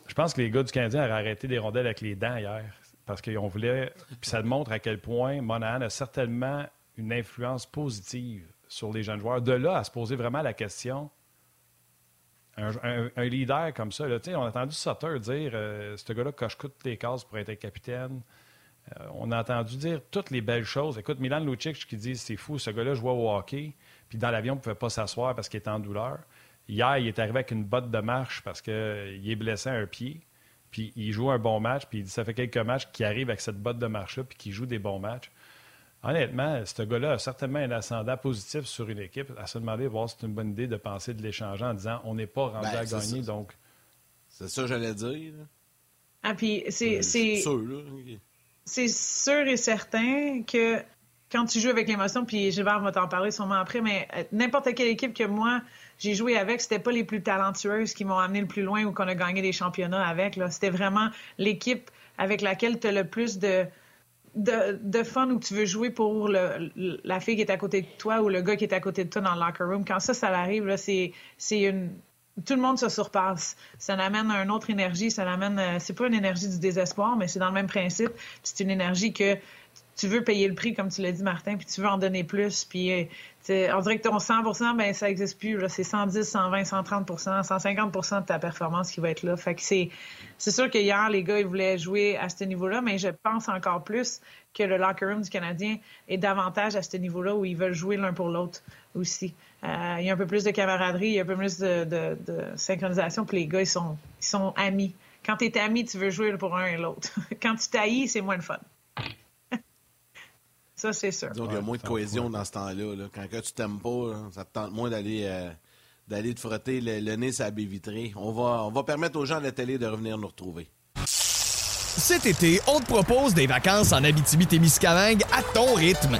B: Je pense que les gars du Canadien auraient arrêté des rondelles avec les dents hier. Parce qu'on voulait. Puis ça montre à quel point Monahan a certainement une influence positive sur les jeunes joueurs. De là à se poser vraiment la question. Un, leader comme ça, là, on a entendu Sutter dire euh, ce gars-là coche toutes les cases pour être capitaine. Euh, on a entendu dire toutes les belles choses. Écoute, Milan Lucic qui dit c'est fou, ce gars-là jouait au hockey, puis dans l'avion, il ne pouvait pas s'asseoir parce qu'il était en douleur. Hier, il est arrivé avec une botte de marche parce qu'il est blessé à un pied. Puis il joue un bon match, puis il dit ça fait quelques matchs qu'il arrive avec cette botte de marche-là, puis qu'il joue des bons matchs. Honnêtement, ce gars-là a certainement un ascendant positif sur une équipe. À se demander, voir si c'est une bonne idée de penser de l'échanger en disant on n'est pas rendu ben, à gagner, donc
A: C'est ça que j'allais dire.
E: Ah, puis c'est. C'est sûr, C'est sûr et certain que quand tu joues avec l'émotion, puis Gilbert va t'en parler sûrement après, mais euh, n'importe quelle équipe que moi j'ai joué avec, c'était pas les plus talentueuses qui m'ont amené le plus loin ou qu'on a gagné des championnats avec. C'était vraiment l'équipe avec laquelle tu as le plus de, de, fun où tu veux jouer pour la fille qui est à côté de toi ou le gars qui est à côté de toi dans le locker room. Quand ça, ça arrive, c'est une tout le monde se surpasse. Ça amène une autre énergie, ça amène. Euh, c'est pas une énergie du désespoir, mais c'est dans le même principe. C'est une énergie que tu veux payer le prix, comme tu l'as dit, Martin, puis tu veux en donner plus. Puis euh, on dirait que ton 100% ben, ça n'existe plus. C'est 110, 120, 130% 150% de ta performance qui va être là. Fait que c'est, c'est sûr que hier, les gars, ils voulaient jouer à ce niveau-là, mais je pense encore plus que le locker room du Canadien est davantage à ce niveau-là où ils veulent jouer l'un pour l'autre aussi. Euh, il y a un peu plus de camaraderie, il y a un peu plus de, synchronisation, puis les gars, ils sont, ils sont amis. Quand tu es ami, tu veux jouer pour un et l'autre. [laughs] Quand tu t'haïs, c'est moins le fun. [laughs] Ça, c'est sûr.
A: Donc, il y a moins de cohésion dans ce temps-là. Quand tu t'aimes pas, ça te tente moins d'aller euh, d'aller te frotter le, nez sur la baie vitrée. On va, on va permettre aux gens de la télé de revenir nous retrouver.
F: Cet été, on te propose des vacances en Abitibi-Témiscamingue à ton rythme.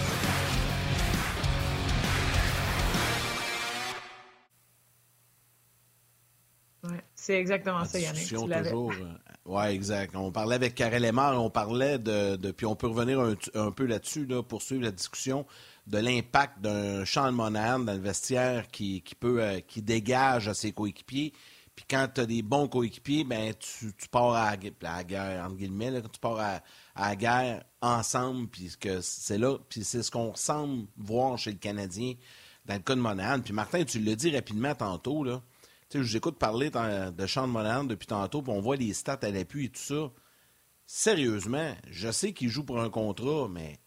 E: C'est exactement ça, Yannick.
A: toujours. Euh, oui, exact. On parlait avec Karel Lemar, on parlait de, Puis on peut revenir un, peu là-dessus, là, poursuivre la discussion de l'impact d'un Sean Monahan dans le vestiaire qui, peut euh, qui dégage à ses coéquipiers. Puis quand tu as des bons coéquipiers, ben tu, pars à, la guerre, entre guillemets, tu pars à, la guerre ensemble, puis c'est là, puis c'est ce qu'on semble voir chez le Canadien dans le cas de Monahan. Puis Martin, tu l'as dit rapidement tantôt, là. Tu sais, j'écoute parler de Sean Monahan depuis tantôt, puis on voit les stats à l'appui et tout ça. Sérieusement, je sais qu'il joue pour un contrat, mais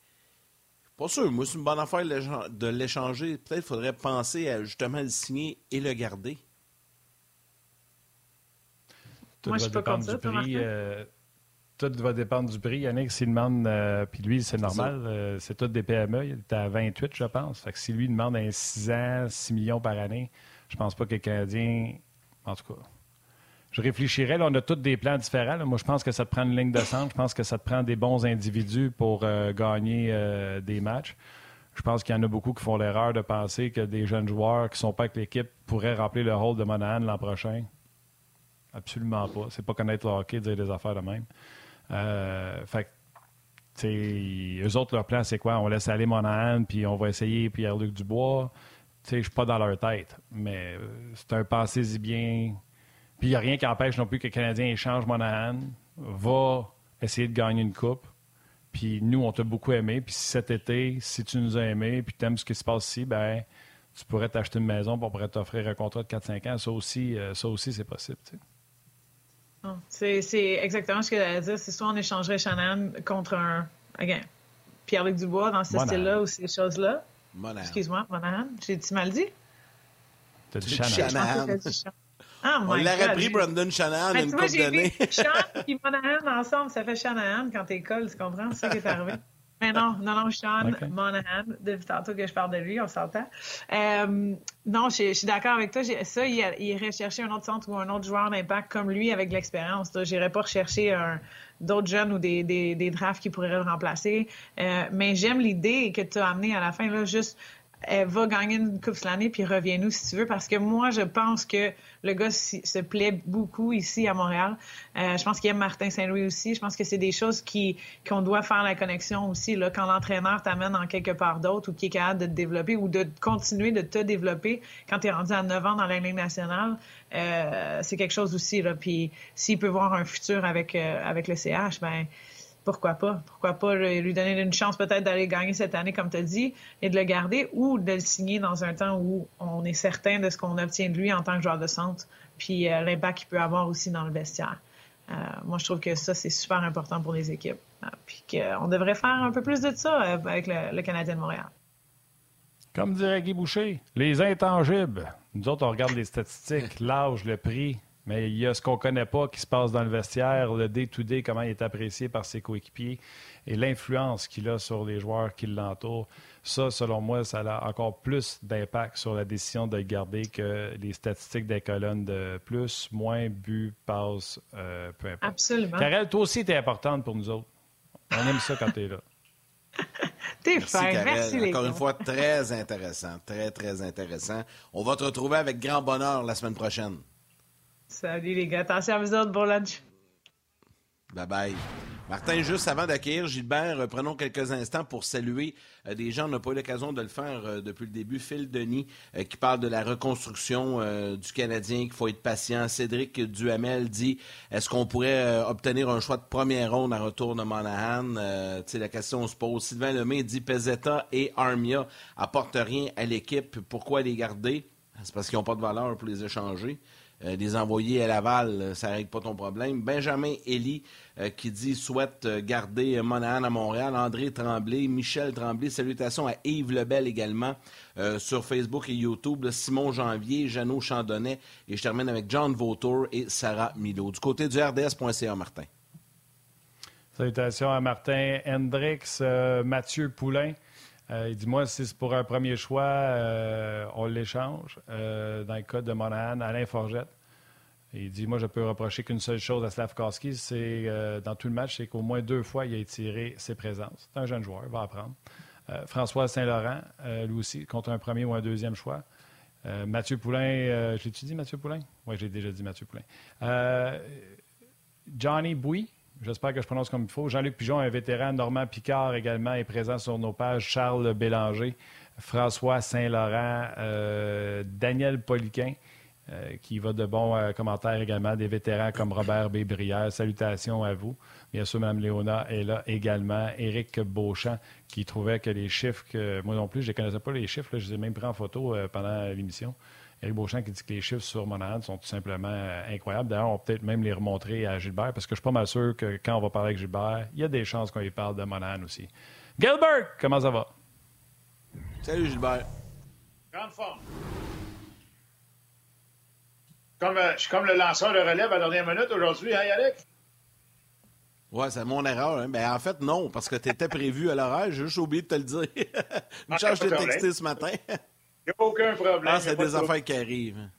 A: pas sûr. Moi, c'est une bonne affaire de l'échanger. Peut-être qu'il faudrait penser à justement le signer et le garder.
E: Tout Moi, je suis pas comme ça, prix,
B: euh, Tout va dépendre du prix. Yannick, s'il demande, euh, puis lui, c'est normal, euh, c'est tout des PME. Il est à 28, je pense. Fait que si lui demande un 6 ans, 6 millions par année, je pense pas que le Canadien. En tout cas, je réfléchirais. Là, on a tous des plans différents. Moi, je pense que ça te prend une ligne de centre. Je pense que ça te prend des bons individus pour euh, gagner euh, des matchs. Je pense qu'il y en a beaucoup qui font l'erreur de penser que des jeunes joueurs qui ne sont pas avec l'équipe pourraient remplir le rôle de Monahan l'an prochain. Absolument pas. C'est pas connaître le hockey, dire des affaires de même. Euh, fait eux autres, leur plan, c'est quoi? On laisse aller Monahan, puis on va essayer Pierre-Luc Dubois. Je suis pas dans leur tête, mais c'est un passé-y bien puis il n'y a rien qui empêche non plus que le Canadien échange Monahan, va essayer de gagner une coupe. Puis nous, on t'a beaucoup aimé. Puis cet été, si tu nous as aimé, puis tu aimes ce qui se passe ici, ben tu pourrais t'acheter une maison, pour on pourrait t'offrir un contrat de 4-5 ans. Ça aussi, euh, ça aussi c'est possible.
E: C'est exactement ce que j'allais dire. C'est soit on échangerait Shannon contre un Pierre-Luc Dubois dans ce style-là ou ces choses-là. Excuse-moi, Monahan. J'ai-tu mal dit?
B: T'as dit Shanahan.
E: Oh
A: on l'aurait pris Brandon Shanahan une couple d'années.
E: Sean et Monahan ensemble, ça fait Shanahan quand t'es école, tu comprends? C'est ça qui est arrivé. [laughs] Mais non, non, non, Sean Monahan, depuis tantôt que je parle de lui, on s'entend. Euh, non, je, suis d'accord avec toi. Ça, il, irait chercher un autre centre ou un autre joueur d'impact comme lui avec l'expérience. J'irais pas rechercher d'autres jeunes ou des, des, drafts qui pourraient le remplacer. Euh, mais j'aime l'idée que tu as amenée à la fin, là, juste elle va gagner une coupe l'année puis reviens-nous si tu veux parce que moi je pense que le gars se plaît beaucoup ici à Montréal. Euh, je pense qu'il aime Martin Saint-Louis aussi. Je pense que c'est des choses qui qu'on doit faire la connexion aussi là quand l'entraîneur t'amène en quelque part d'autre ou qui est capable de te développer ou de continuer de te développer quand tu es rendu à 9 ans dans la Ligue nationale. Euh, c'est quelque chose aussi là puis s'il peut voir un futur avec euh, avec le CH ben pourquoi pas? Pourquoi pas lui donner une chance peut-être d'aller gagner cette année, comme tu as dit, et de le garder, ou de le signer dans un temps où on est certain de ce qu'on obtient de lui en tant que joueur de centre, puis euh, l'impact qu'il peut avoir aussi dans le vestiaire. Euh, moi, je trouve que ça, c'est super important pour les équipes. puis qu'on devrait faire un peu plus de ça avec le, Canadien de Montréal.
B: Comme dirait Guy Boucher, les intangibles. Nous autres, on regarde les statistiques, l'âge, le prix, mais il y a ce qu'on ne connaît pas qui se passe dans le vestiaire, le day-to-day, comment il est apprécié par ses coéquipiers et l'influence qu'il a sur les joueurs qui l'entourent. Ça, selon moi, ça a encore plus d'impact sur la décision de le garder que les statistiques des colonnes de plus, moins, but, passe, euh, peu importe.
E: Absolument.
B: Karel, toi aussi, tu es importante pour nous autres. On aime ça quand tu es là. [laughs]
E: T'es fin, merci les
A: Encore une fois, très intéressant, très, très intéressant. On va te retrouver avec grand bonheur la semaine prochaine.
E: Salut les gars, attention à vous autres, bon lunch.
A: Bye bye. Martin, juste avant d'accueillir Gilbert, euh, prenons quelques instants pour saluer euh, des gens. On n'a pas eu l'occasion de le faire euh, depuis le début. Phil Denis, qui parle de la reconstruction du Canadien, qu'il faut être patient. Cédric Duhamel dit est-ce qu'on pourrait obtenir un choix de première ronde à retour de Monahan? La question se pose. Sylvain Lemay dit Pezetta et Armia apportent rien à l'équipe. Pourquoi les garder? C'est parce qu'ils n'ont pas de valeur pour les échanger. Euh, les envoyer à Laval, euh, ça ne règle pas ton problème. Benjamin Elie euh, qui dit souhaite garder Monahan à Montréal. André Tremblay, Michel Tremblay, salutations à Yves Lebel également sur Facebook et YouTube. Simon Janvier, Jeannot Chandonnet et je termine avec John Vautour et Sarah Milo. Du côté du RDS.ca, Martin.
B: Salutations à Martin Hendrix, Mathieu Poulain. il dit Moi, si c'est pour un premier choix, on l'échange. dans le cas de Monahan, Alain Forgette. Il dit Moi, je peux reprocher qu'une seule chose à Slavkowski, c'est euh, dans tout le match, c'est qu'au moins deux fois, il a étiré ses présences. C'est un jeune joueur, il va apprendre. Euh, François Saint-Laurent, euh, lui aussi, contre un premier ou un deuxième choix. Mathieu Poulain, je l'ai-tu dit, Mathieu Poulain? Oui, j'ai déjà dit Mathieu Poulain. Johnny Bouy, j'espère que je prononce comme il faut. Jean-Luc Pigeon, un vétéran. Normand Picard également est présent sur nos pages. Charles Bélanger, François Saint-Laurent, Daniel Poliquin. Euh, qui va de bons euh, commentaires également, des vétérans comme Robert Bébrière. Salutations à vous. Bien sûr, Mme Léona est là également. Éric Beauchamp, qui trouvait que les chiffres, que moi non plus, je ne connaissais pas les chiffres, je les ai même pris en photo euh, pendant l'émission. Éric Beauchamp qui dit que les chiffres sur Monahan sont tout simplement incroyables. D'ailleurs, on va peut-être même les remontrer à Gilbert, parce que je suis pas mal sûr que quand on va parler avec Gilbert, il y a des chances qu'on lui parle de Monahan aussi. Gilbert, comment ça va?
A: Salut Gilbert.
G: Grande forme. Comme, euh, je suis comme le lanceur de relève à la dernière minute aujourd'hui, hein, Yannick?
A: Ouais, c'est mon erreur. Hein. Ben, en fait, non, parce que tu étais prévu à l'horaire. J'ai juste oublié de te le dire. [laughs] Une charge de texté ce matin.
G: Il n'y a aucun problème.
A: Ah, c'est des affaires qui arrivent.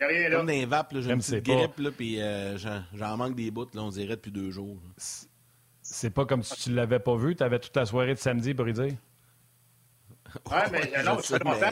G: Il n'y a rien là.
A: Comme des vapes, j'ai une petite grippe, là, puis euh, j'en manque des bouts, là, on dirait, depuis deux jours.
B: C'est pas comme si tu l'avais pas vu. Tu avais toute la soirée de samedi pour y dire?
G: Ouais, mais [laughs] non, ça fait longtemps.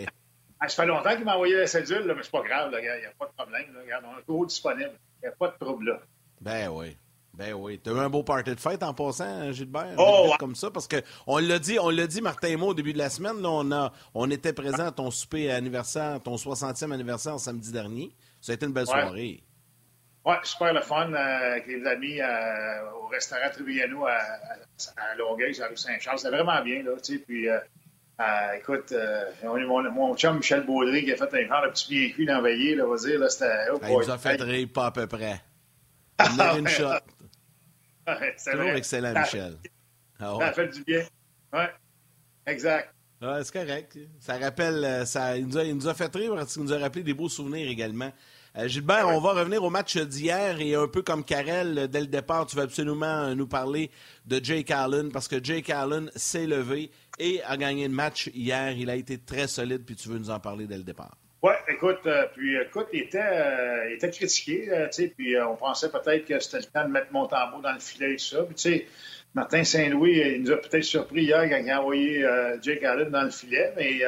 G: Ah, ça fait longtemps qu'il m'a envoyé la cédule, là, mais c'est pas grave, il n'y a, pas de problème. Là, regarde, on est toujours disponible. Il n'y a pas de trouble là.
A: Ben oui. Ben oui. Tu as eu un beau party de fête en passant, hein, Gilbert?
G: Oh,
A: Comme ça, parce qu'on l'a dit, on l'a dit, Martin et moi, au début de la semaine, là, on, a, on était présent à ton souper anniversaire, ton 60e anniversaire samedi dernier. Ça a été une belle soirée.
G: Oui, super le fun euh, avec les amis euh, au restaurant Triviano à, à, Longueuil, à rue Saint-Charles. C'était vraiment bien, là, tu sais, puis... Euh, ah, écoute, euh, mon, mon, chum Michel Baudry qui a fait un genre de petit bien cuit d'envoyer, là, va dire, là, c'était...
A: Oh, il nous a fait rire pas à peu près. Il a une shot. [laughs] C'est Toujours excellent, Michel.
G: Ah, Ça a fait du bien. Oui, exact.
A: Ouais, c'est correct. Ça rappelle, euh, ça, il, nous a, il nous a fait rire parce qu'il nous a rappelé des beaux souvenirs également. Euh, Gilbert, on va revenir au match d'hier et un peu comme Karel, dès le départ, tu vas absolument nous parler de Jake Allen parce que Jake Allen s'est levé et a gagné le match hier. Il a été très solide, puis tu veux nous en parler dès le départ.
G: Oui, écoute, euh, puis écoute, il était, euh, il était critiqué, tu sais, puis on pensait peut-être que c'était le temps de mettre Montembeau dans le filet et tout ça. Puis tu sais, Martin Saint-Louis, il nous a peut-être surpris hier quand il a envoyé Jake Allen dans le filet, mais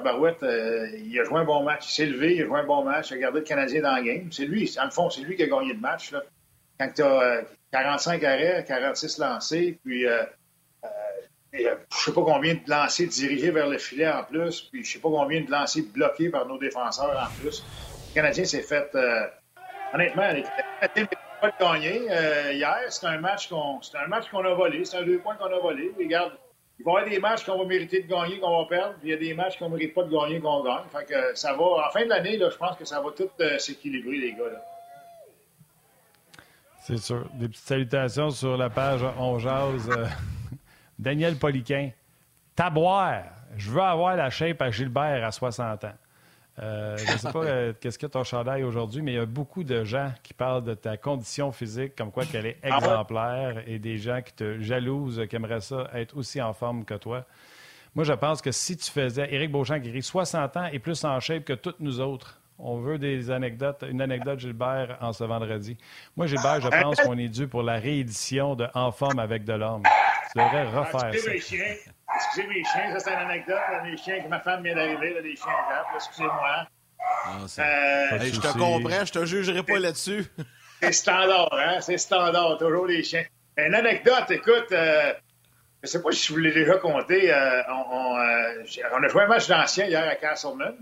G: Barouette, euh, il a joué un bon match. Il s'est levé, il a joué un bon match. Il a gardé le Canadien dans le game. C'est lui, en le fond, c'est lui qui a gagné le match. Là. Quand tu as 45 arrêts, 46 lancés, puis euh, euh, je ne sais pas combien de lancés dirigés vers le filet en plus, puis je ne sais pas combien de lancés bloqués par nos défenseurs en plus. Le Canadien s'est fait. honnêtement, le Canadien n'a pas gagné hier. C'est un match qu'on a volé. C'est un deux points qu'on a volé. Regarde il va y avoir des matchs qu'on va mériter de gagner, qu'on va perdre, puis il y a des matchs qu'on ne mérite pas de gagner, qu'on gagne. Fait que ça va, en fin de l'année, je pense que ça va tout euh, s'équilibrer, les gars.
B: C'est sûr. Des petites salutations sur la page On Jase. Euh, Daniel Poliquin. Taboire. Je veux avoir la shape à Gilbert à 60 ans. Euh, je ne sais pas euh, qu'est-ce que ton chandail aujourd'hui, mais il y a beaucoup de gens qui parlent de ta condition physique, comme quoi qu'elle est ah exemplaire, et des gens qui te jalousent, qui aimeraient ça être aussi en forme que toi. Moi, je pense que si tu faisais, Éric Beauchamp qui 60 ans et plus en shape que toutes nous autres, on veut des anecdotes, une anecdote Gilbert en ce vendredi. Moi, Gilbert, je pense qu'on est dû pour la réédition de En forme avec de l'homme. Tu devrais refaire
G: Excusez ça. Excusez mes chiens, ça c'est une anecdote. les chiens que ma femme vient d'arriver, les chiens excusez-moi. Ah,
A: euh, je te comprends, je te jugerai pas là-dessus. [laughs]
G: c'est standard, hein? C'est standard, toujours les chiens. Une anecdote, écoute, euh, je ne sais pas si je vous l'ai déjà compté. Euh, on, a joué un match d'ancien hier à Castleman.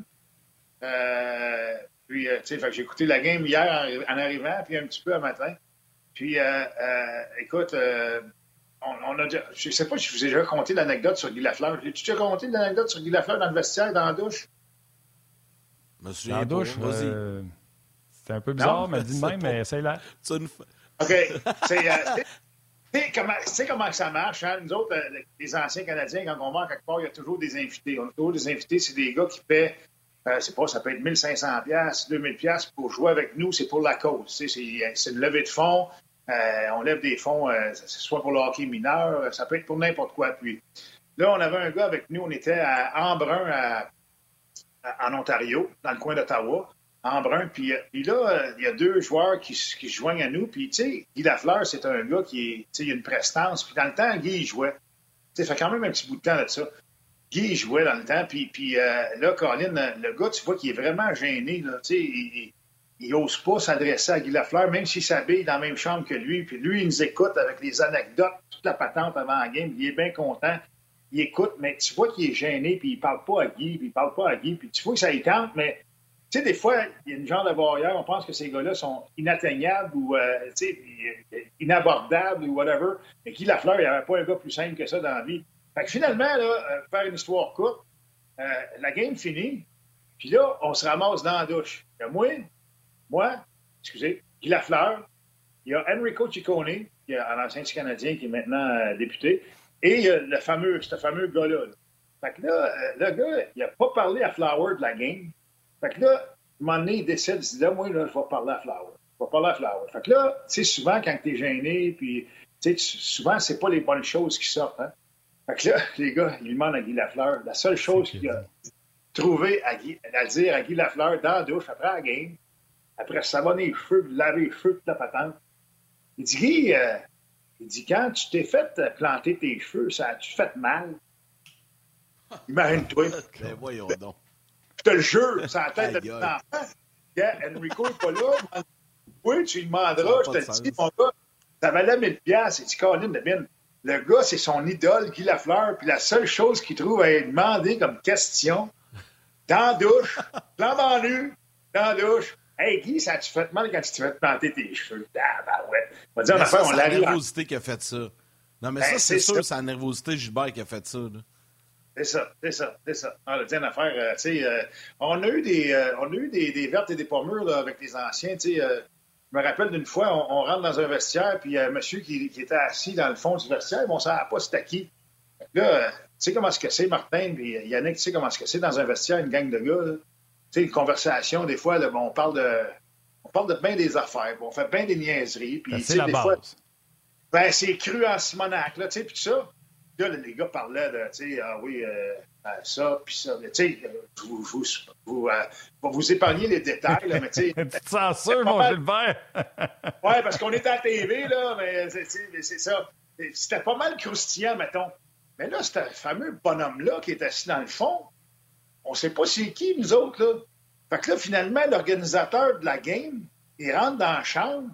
G: puis, tu sais, j'ai écouté la game hier en, arrivant, puis un petit peu un matin. Puis, écoute, on, a je ne sais pas si je vous ai déjà conté l'anecdote sur Guy Lafleur. J'ai-tu déjà conté l'anecdote sur Guy Lafleur dans le vestiaire, dans la douche?
B: Monsieur dans la douche, euh, c'était un peu bizarre, mais [laughs] dis même, mais c'est là. [laughs]
G: OK. C'est, euh, sais comment, comment ça marche, hein? Nous autres, euh, les anciens Canadiens, quand on va quelque part, il y a toujours des invités. On a toujours des invités, c'est des gars qui paient, euh, c'est pas, ça peut être 1500 pièces, 2000 pièces pour jouer avec nous, c'est pour la cause. C'est, c'est une levée de fonds. Euh, on lève des fonds, euh, soit pour le hockey mineur, euh, ça peut être pour n'importe quoi. Puis là, on avait un gars avec nous, on était à Embrun, en Ontario, dans le coin d'Ottawa. Embrun, puis, puis là, il y a deux joueurs qui, se joignent à nous. Puis, tu sais, Guy Lafleur, c'est un gars qui est, il a une prestance. Puis dans le temps, Guy, il jouait. Tu sais, fait quand même un petit bout de temps de ça. Guy, il jouait dans le temps. Puis, puis là, Colin, le gars, tu vois qu'il est vraiment gêné. Là, tu sais, il n'ose pas s'adresser à Guy Lafleur, même s'il s'habille dans la même chambre que lui. Puis lui, il nous écoute avec les anecdotes, toute la patente avant la game. Il est bien content. Il écoute, mais tu vois qu'il est gêné, puis il parle pas à Guy, puis il parle pas à Guy. Puis tu vois que ça tente, mais tu sais, des fois, il y a une genre de barrière, on pense que ces gars-là sont inatteignables ou euh, inabordables ou whatever. Mais Guy Lafleur, il n'y avait pas un gars plus simple que ça dans la vie. Fait que finalement, là, euh, faire une histoire courte, euh, la game finit, puis là, on se ramasse dans la douche. A moi, moi, excusez, Guy Lafleur, il y a Enrico Ciccone, qui est un ancien Canadien qui est maintenant euh, député, et il y a le fameux, ce fameux gars-là. Fait que là, euh, le gars, il n'a pas parlé à Flower de la game. Fait que là, à un moment donné, il décide, il dit là, moi, là, je vais parler à Flower. Je vais parler à Flower. Fait que là, tu sais, souvent, quand tu es gêné, puis, tu sais, souvent, c'est pas les bonnes choses qui sortent. Hein? Fait que là, [laughs] les gars, ils demandent à Guy Lafleur. La seule chose qu'il a trouvé à, à dire à Guy Lafleur dans la douche après la game, après savonner les cheveux, laver les cheveux, toute la patente. Il dit, Guy, euh, il dit, quand tu t'es fait planter tes cheveux, ça a-tu fait mal? [laughs] Imagine-toi.
A: ben voyons donc.
G: Je te le jure, ça a tête de enfant. Enrico n'est pas là. Oui, tu lui demanderas, je te le dis, mon gars, ça valait 1000 piastres. Il dit, Colin. Le gars, c'est son idole, Guy Lafleur, puis la seule chose qu'il trouve à lui demander comme question, dans la douche, [laughs] dans nu, dans la douche, Hey Guy, ça a-tu fait mal quand tu te fais planter tes cheveux? Ah, ben ouais. On va dire,
A: ça, c'est la nervosité qui a fait ça. Non, mais ben, ça, c'est sûr, c'est la nervosité Gilbert qui a fait ça.
G: C'est ça, c'est ça, c'est ça. On a dit une affaire, euh, tu sais, euh, on a eu des, euh, on a eu des, des, vertes et des pommures là, avec les anciens, tu sais. je me rappelle d'une fois, on, rentre dans un vestiaire, puis il y a un monsieur qui, qui, était assis dans le fond du vestiaire, mais on ne savait pas c'était qui. Là, tu sais comment est-ce que c'est, Martin, puis Yannick, tu sais comment est-ce que c'est dans un vestiaire, une gang de gars, là? Sais, une conversation, des fois, là, on parle de. On parle de bien des affaires, on fait bien des niaiseries. Puis,
B: c'est la
G: des
B: base.
G: Fois, ben, c'est cru en Simonac, là, tu sais, puis tout ça. Là, les gars parlaient de, tu sais, ah oui, euh, ben, ça, puis ça. Tu sais, vous, vous, vous, euh, vous épargner les détails, là, mais tu sais. [laughs]
B: Petite censure, mon mal... Gilbert. [laughs]
G: oui, parce qu'on est à la TV, là, mais c'est ça. C'était pas mal croustillant, mettons. Mais là, c'était le fameux bonhomme-là qui est assis dans le fond. On ne sait pas c'est qui, nous autres, là. Fait que là, finalement, l'organisateur de la game, il rentre dans la chambre.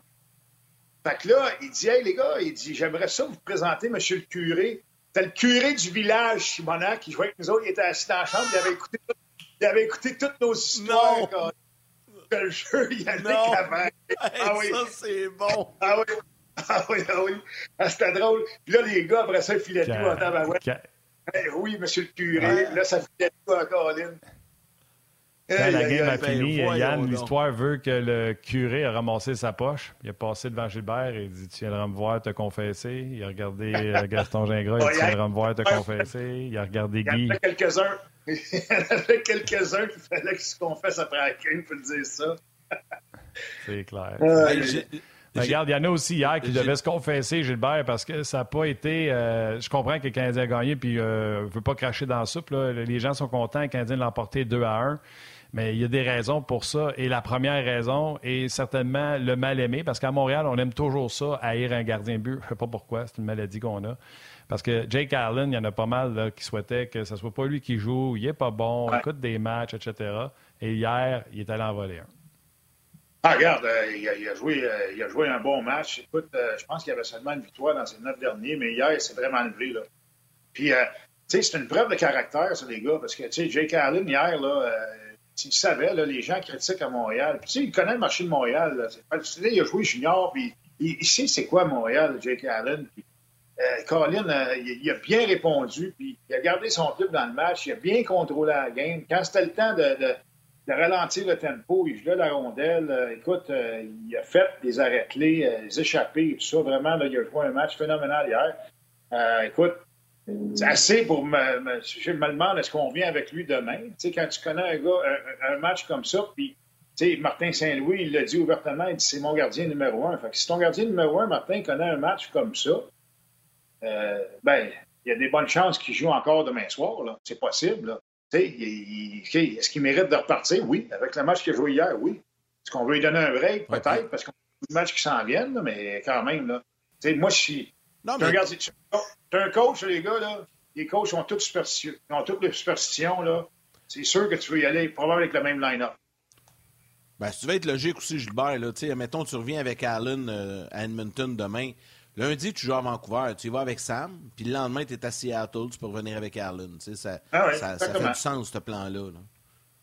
G: Fait que là, il dit Hey les gars, il dit J'aimerais ça vous présenter M. le curé. C'était le curé du village, Simonac, qui jouait avec nous autres. Il était assis dans la chambre, il avait écouté, il avait écouté toutes nos histoires. Non. Le jeu, il a
A: non. [laughs] ah oui. Ça, c'est bon.
G: Ah oui. Ah oui, ah oui. Ah, c'était drôle. Puis là, les gars, après ça, ils filaient tout en tabarouette. Oui, monsieur le curé. Là, ça tout encore, Colin.
B: Quand la game a fini, Yann, l'histoire veut que le curé a ramassé sa poche. Il est passé devant Gilbert et il dit Tu viendras me voir te confesser. Il a regardé euh, [laughs] Gaston Gingras et dit Tu viendras me voir te confesser. Il a regardé Guy. [laughs]
G: Il y en avait quelques-uns. Il y en avait quelques-uns qui fallait qu'ils se confessent après la game pour dire ça.
B: C'est clair. Euh, Regarde, il y en a aussi hier qui devaient se confesser, Gilbert, parce que ça n'a pas été. Euh, je comprends que le Canadien a gagné, puis euh, ne veut pas cracher dans la soupe. Les gens sont contents, le Canadien l'a emporté 2 à 1. Mais il y a des raisons pour ça. Et la première raison est certainement le mal-aimé, parce qu'à Montréal, on aime toujours ça, haïr un gardien but. Je ne sais pas pourquoi, c'est une maladie qu'on a. Parce que Jake Allen, il y en a pas mal qui souhaitaient que ce ne soit pas lui qui joue, il n'est pas bon, il écoute des matchs, etc. Et hier, il est allé en voler un.
G: Ah, regarde, euh, il, a, joué, euh, il, a, joué, un bon match. Écoute, euh, je pense qu'il y avait seulement une victoire dans ses neuf derniers, mais hier, il s'est vraiment levé. Là. Puis, tu sais, c'est une preuve de caractère, ça, les gars, parce que, tu sais, Jake Allen, hier, là, il savait, là, les gens critiquent à Montréal. Puis, tu sais, il connaît le marché de Montréal. Là. il a joué junior, puis il, sait c'est quoi Montréal, Jake Allen. Puis, Colin, il, a bien répondu, puis il a gardé son club dans le match, il a bien contrôlé la game. Quand c'était le temps de de ralentir le tempo, il jouait la rondelle. Euh, écoute, euh, il a fait des arrêts clés, euh, des échappées, tout ça. Vraiment, là, il a joué un match phénoménal hier. écoute, c'est assez pour me, Je me demande est-ce qu'on vient avec lui demain? Tu sais, quand tu connais un gars, un, match comme ça, puis Martin Saint-Louis, il l'a dit ouvertement, il dit c'est mon gardien numéro un. Fait si ton gardien numéro un, Martin, connaît un match comme ça, ben, il y a des bonnes chances qu'il joue encore demain soir. C'est possible. Est-ce qu'il mérite de repartir? Oui. Avec le match qu'il a joué hier, oui. Est-ce qu'on veut lui donner un break? Peut-être, parce qu'on a beaucoup de matchs qui s'en viennent, mais quand même, là. moi, je suis. Non, mais... Regarde, as un coach, les gars, là. Les coachs sont tous superstitieux. Ils ont toutes les superstitions, là. C'est sûr que tu veux y aller probablement avec le même line-up.
A: Ben, si tu veux être logique aussi, Gilbert, là, mettons, tu reviens avec Allen euh, à Edmonton demain. Lundi, tu joues à Vancouver, tu y vas avec Sam, puis le lendemain, tu es à Seattle, tu peux revenir avec Allen. Tu sais, ça, ah ça, ça, fait du sens, ce plan-là.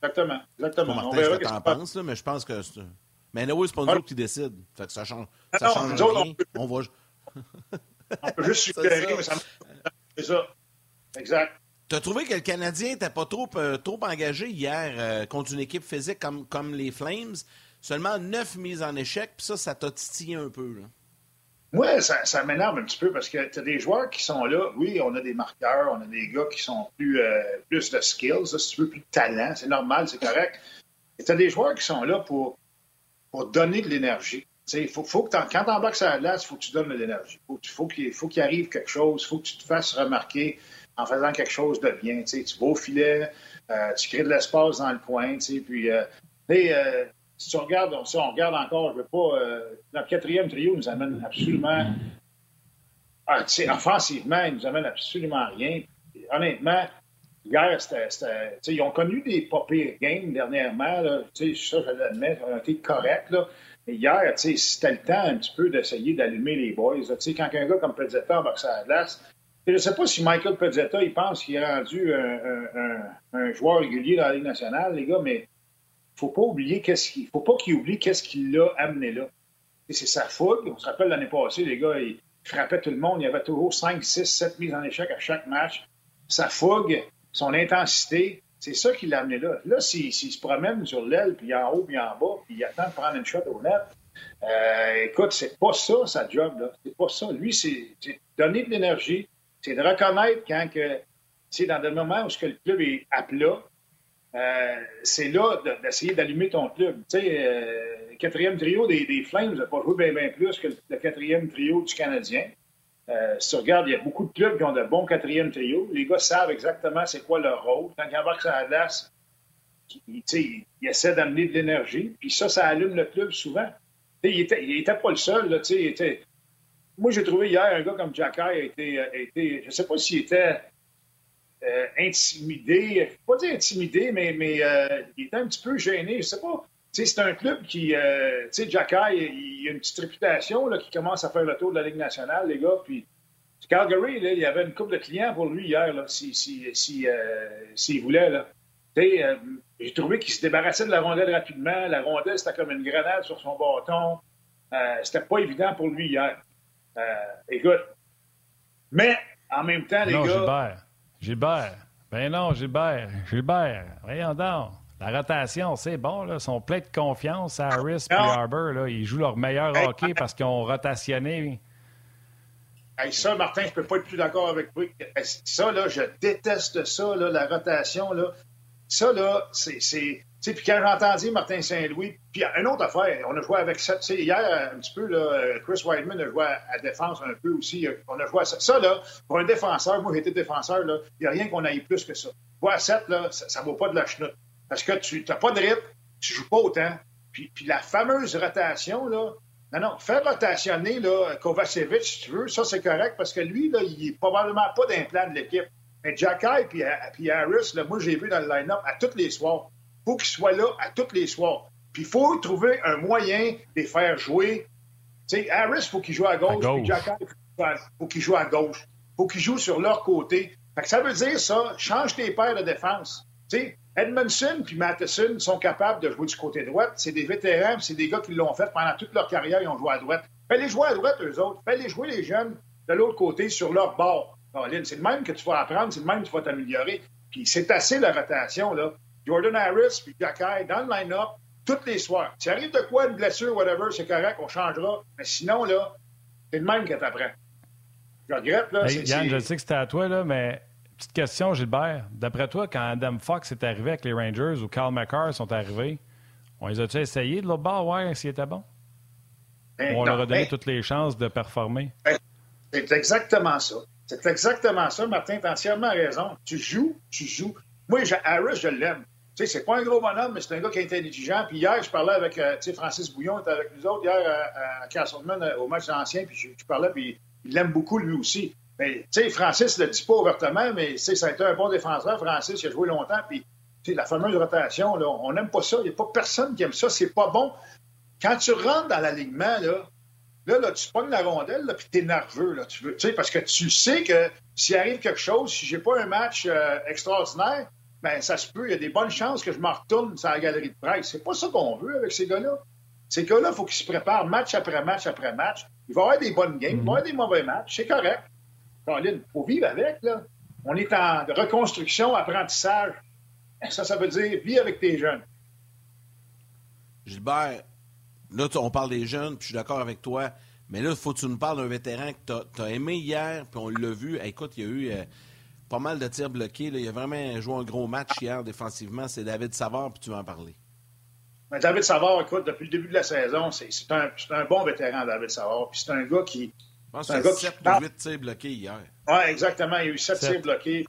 G: Exactement. Exactement.
A: Martin, je ce que tu en penses, là, mais je pense que. Mais oui, c'est pas nous qui décide. Fait que ça change,
G: ah
A: ça change rien. On, va. [laughs]
G: on peut juste [laughs] suggérer, mais ça C'est ça. Exact.
A: Tu as trouvé que le Canadien n'était pas trop, euh, trop engagé hier euh, contre une équipe physique comme, comme les Flames? Seulement neuf mises en échec, puis ça, ça t'a titillé un peu. Là.
G: Moi, ça, m'énerve un petit peu parce que tu as des joueurs qui sont là. Oui, on a des marqueurs, on a des gars qui sont plus, euh, plus de skills, si tu veux, plus de talent. C'est normal, c'est correct. Et tu as des joueurs qui sont là pour, pour donner de l'énergie. Faut, faut que quand tu embarques sur la glace, il faut que tu donnes de l'énergie. Il faut, qu'il faut qu'il arrive quelque chose. Faut que tu te fasses remarquer en faisant quelque chose de bien. Tu vas au filet, euh, tu crées de l'espace dans le coin. Puis, euh, euh si on regarde, on, on regarde encore, je veux pas. Euh, notre quatrième trio nous amène absolument. Ah, offensivement, ils nous amène absolument rien. honnêtement, hier, c'était. Ils ont connu des pas pires games dernièrement. Ça, je l'admets, ils ont été corrects. Mais hier, c'était le temps un petit peu d'essayer d'allumer les boys. Quand un gars comme Pezzetta embarque à la glace, je ne sais pas si Michael Pezzetta, il pense qu'il est rendu un, un, un, joueur régulier dans la Ligue nationale, les gars, mais faut pas oublier qu'est-ce qu'il faut pas qu'il oublie qu'est-ce qui l'a amené là. c'est sa fougue. On se rappelle l'année passée, les gars, ils frappaient tout le monde. Il y avait toujours 5, 6, 7 mises en échec à chaque match. Sa fougue, son intensité, c'est ça qui l'a amené là. Là, s'il se promène sur l'aile, puis en haut, puis en bas, puis il attend de prendre une shot au net, euh, écoute, c'est pas ça, sa job, là. C'est pas ça. Lui, c'est donner de l'énergie, c'est de reconnaître quand que, c'est dans des moments où le club est à plat, euh, c'est là d'essayer d'allumer ton club. Tu sais, euh, le quatrième trio des, Flames n'a pas joué bien, plus que le quatrième trio du Canadien. Euh, si tu regardes, il y a beaucoup de clubs qui ont de bons quatrième trios. Les gars savent exactement c'est quoi leur rôle. Quand ils embarquent sur la glace, ils, ils essaient d'amener de l'énergie. Puis ça, ça allume le club souvent. il était, il était pas le seul. Là. Moi, j'ai trouvé hier un gars comme Jacky a été, a été je ne sais pas s'il était euh, intimidé, pas dire intimidé, mais, mais euh, il était un petit peu gêné. Je sais pas. C'est un club qui, euh, tu sais, Jacky, il, a une petite réputation là, qui commence à faire le tour de la Ligue nationale, les gars. Puis Calgary, là, il y avait une couple de clients pour lui hier, s'il si, si, si, voulait. Là. j'ai trouvé qu'il se débarrassait de la rondelle rapidement. La rondelle, c'était comme une grenade sur son bâton. c'était pas évident pour lui hier. écoute, mais en même temps, les gars.
B: Gilbert. Ben non, Gilbert. Gilbert, voyons donc. La rotation, c'est bon. Là. Ils sont pleins de confiance. Harris et Harbour, là, ils jouent leur meilleur hockey parce qu'ils ont rotationné.
G: ça, Martin, je ne peux pas être plus d'accord avec vous. Ça, là, je déteste ça, là, la rotation. Là. Ça, là, c'est. Puis quand j'ai entendu Martin Saint-Louis, puis une autre affaire, on a joué avec ça. Hier, un petit peu, là, Chris Whiteman a joué à, défense un peu aussi. On a joué à ça. Ça, là, pour un défenseur, moi, été défenseur, il n'y a rien qu'on aille plus que ça. Jouer à 7, là, ça ne vaut pas de la chenoute. Parce que tu n'as pas de rythme, tu joues pas autant. Puis, puis la fameuse rotation, là, non, non, faire rotationner là, Kovacevic, si tu veux, ça c'est correct parce que lui, là, il n'est probablement pas d'un plan de l'équipe. Mais Jacky et puis Harris, là, moi j'ai vu dans le line-up à tous les soirs. Il faut qu'il soit là à tous les soirs. Puis il faut trouver un moyen de les faire jouer. Tu sais, Harris, il faut qu'il joue à gauche, puis Jacky, il faut qu'il joue à gauche. Il faut qu'il joue sur leur côté. Fait que ça veut dire ça, change tes paires de défense. Tu sais, Edmondson puis Matheson sont capables de jouer du côté droit. C'est des vétérans, c'est des gars qui l'ont fait pendant toute leur carrière, ils ont joué à droite. Fais-les jouer à droite, eux autres. Fais-les jouer les jeunes de l'autre côté sur leur bord. C'est le même que tu vas apprendre, c'est le même que tu vas t'améliorer. Puis c'est assez la rotation, là. Jordan Harris puis Jacky dans le line-up tous les soirs. Si arrive de quoi, une blessure, whatever, c'est correct, on changera. Mais sinon, là, c'est le même que t'apprends. Je regrette, là.
B: Yann, je sais que c'était à toi, là, mais Petite question, Gilbert. D'après toi, quand Adam Fox est arrivé avec les Rangers ou Carl McCarr sont arrivés, on les a-tu essayé de l'autre bord, ouais, s'il était bon? Ben, on leur a donné ben toutes les chances de performer?
G: Ben, c'est exactement ça. C'est exactement ça, Martin, tu as entièrement raison. Tu joues, tu joues. Moi, Harris, je l'aime. Tu sais, c'est pas un gros bonhomme, mais c'est un gars qui est intelligent. Puis hier, je parlais avec, euh, tu sais, Francis Bouillon était avec nous autres hier à, Castleman euh, au match ancien, puis je, parlais, puis il l'aime beaucoup lui aussi. Mais, tu sais, Francis ne le dit pas ouvertement, mais ça a été un bon défenseur. Francis, il a joué longtemps. Puis, la fameuse rotation, on n'aime pas ça. Il n'y a pas personne qui aime ça. C'est pas bon. Quand tu rentres dans l'alignement, là, là, là, tu pognes la rondelle, là, puis es nerveux, là, tu veux, parce que tu sais que s'il arrive quelque chose, si j'ai pas un match euh, extraordinaire, ben ça se peut, il y a des bonnes chances que je me retourne sur la galerie de presse. C'est pas ça qu'on veut avec ces gars-là. Ces gars-là, il faut qu'ils se préparent match après match après match. Il va y avoir des bonnes games, il va y avoir des mauvais matchs, c'est correct. Il faut vivre avec, là. On est en reconstruction, apprentissage. Ça, ça veut dire vie avec tes jeunes.
A: Gilbert, là, on parle des jeunes, puis je suis d'accord avec toi. Mais là, il faut que tu nous parles d'un vétéran que tu as, aimé hier, puis on l'a vu. écoute, il y a eu euh, pas mal de tirs bloqués. Il a vraiment joué un gros match hier défensivement. C'est David Savard, puis tu vas en parler.
G: David Savard, écoute, depuis le début de la saison, c'est un, un, bon vétéran, David Savard. Puis c'est un gars qui,
A: je pense que c'est 7 ou 8 tirs bloqués hier.
G: Oui, exactement. Il y a eu 7 tirs bloqués.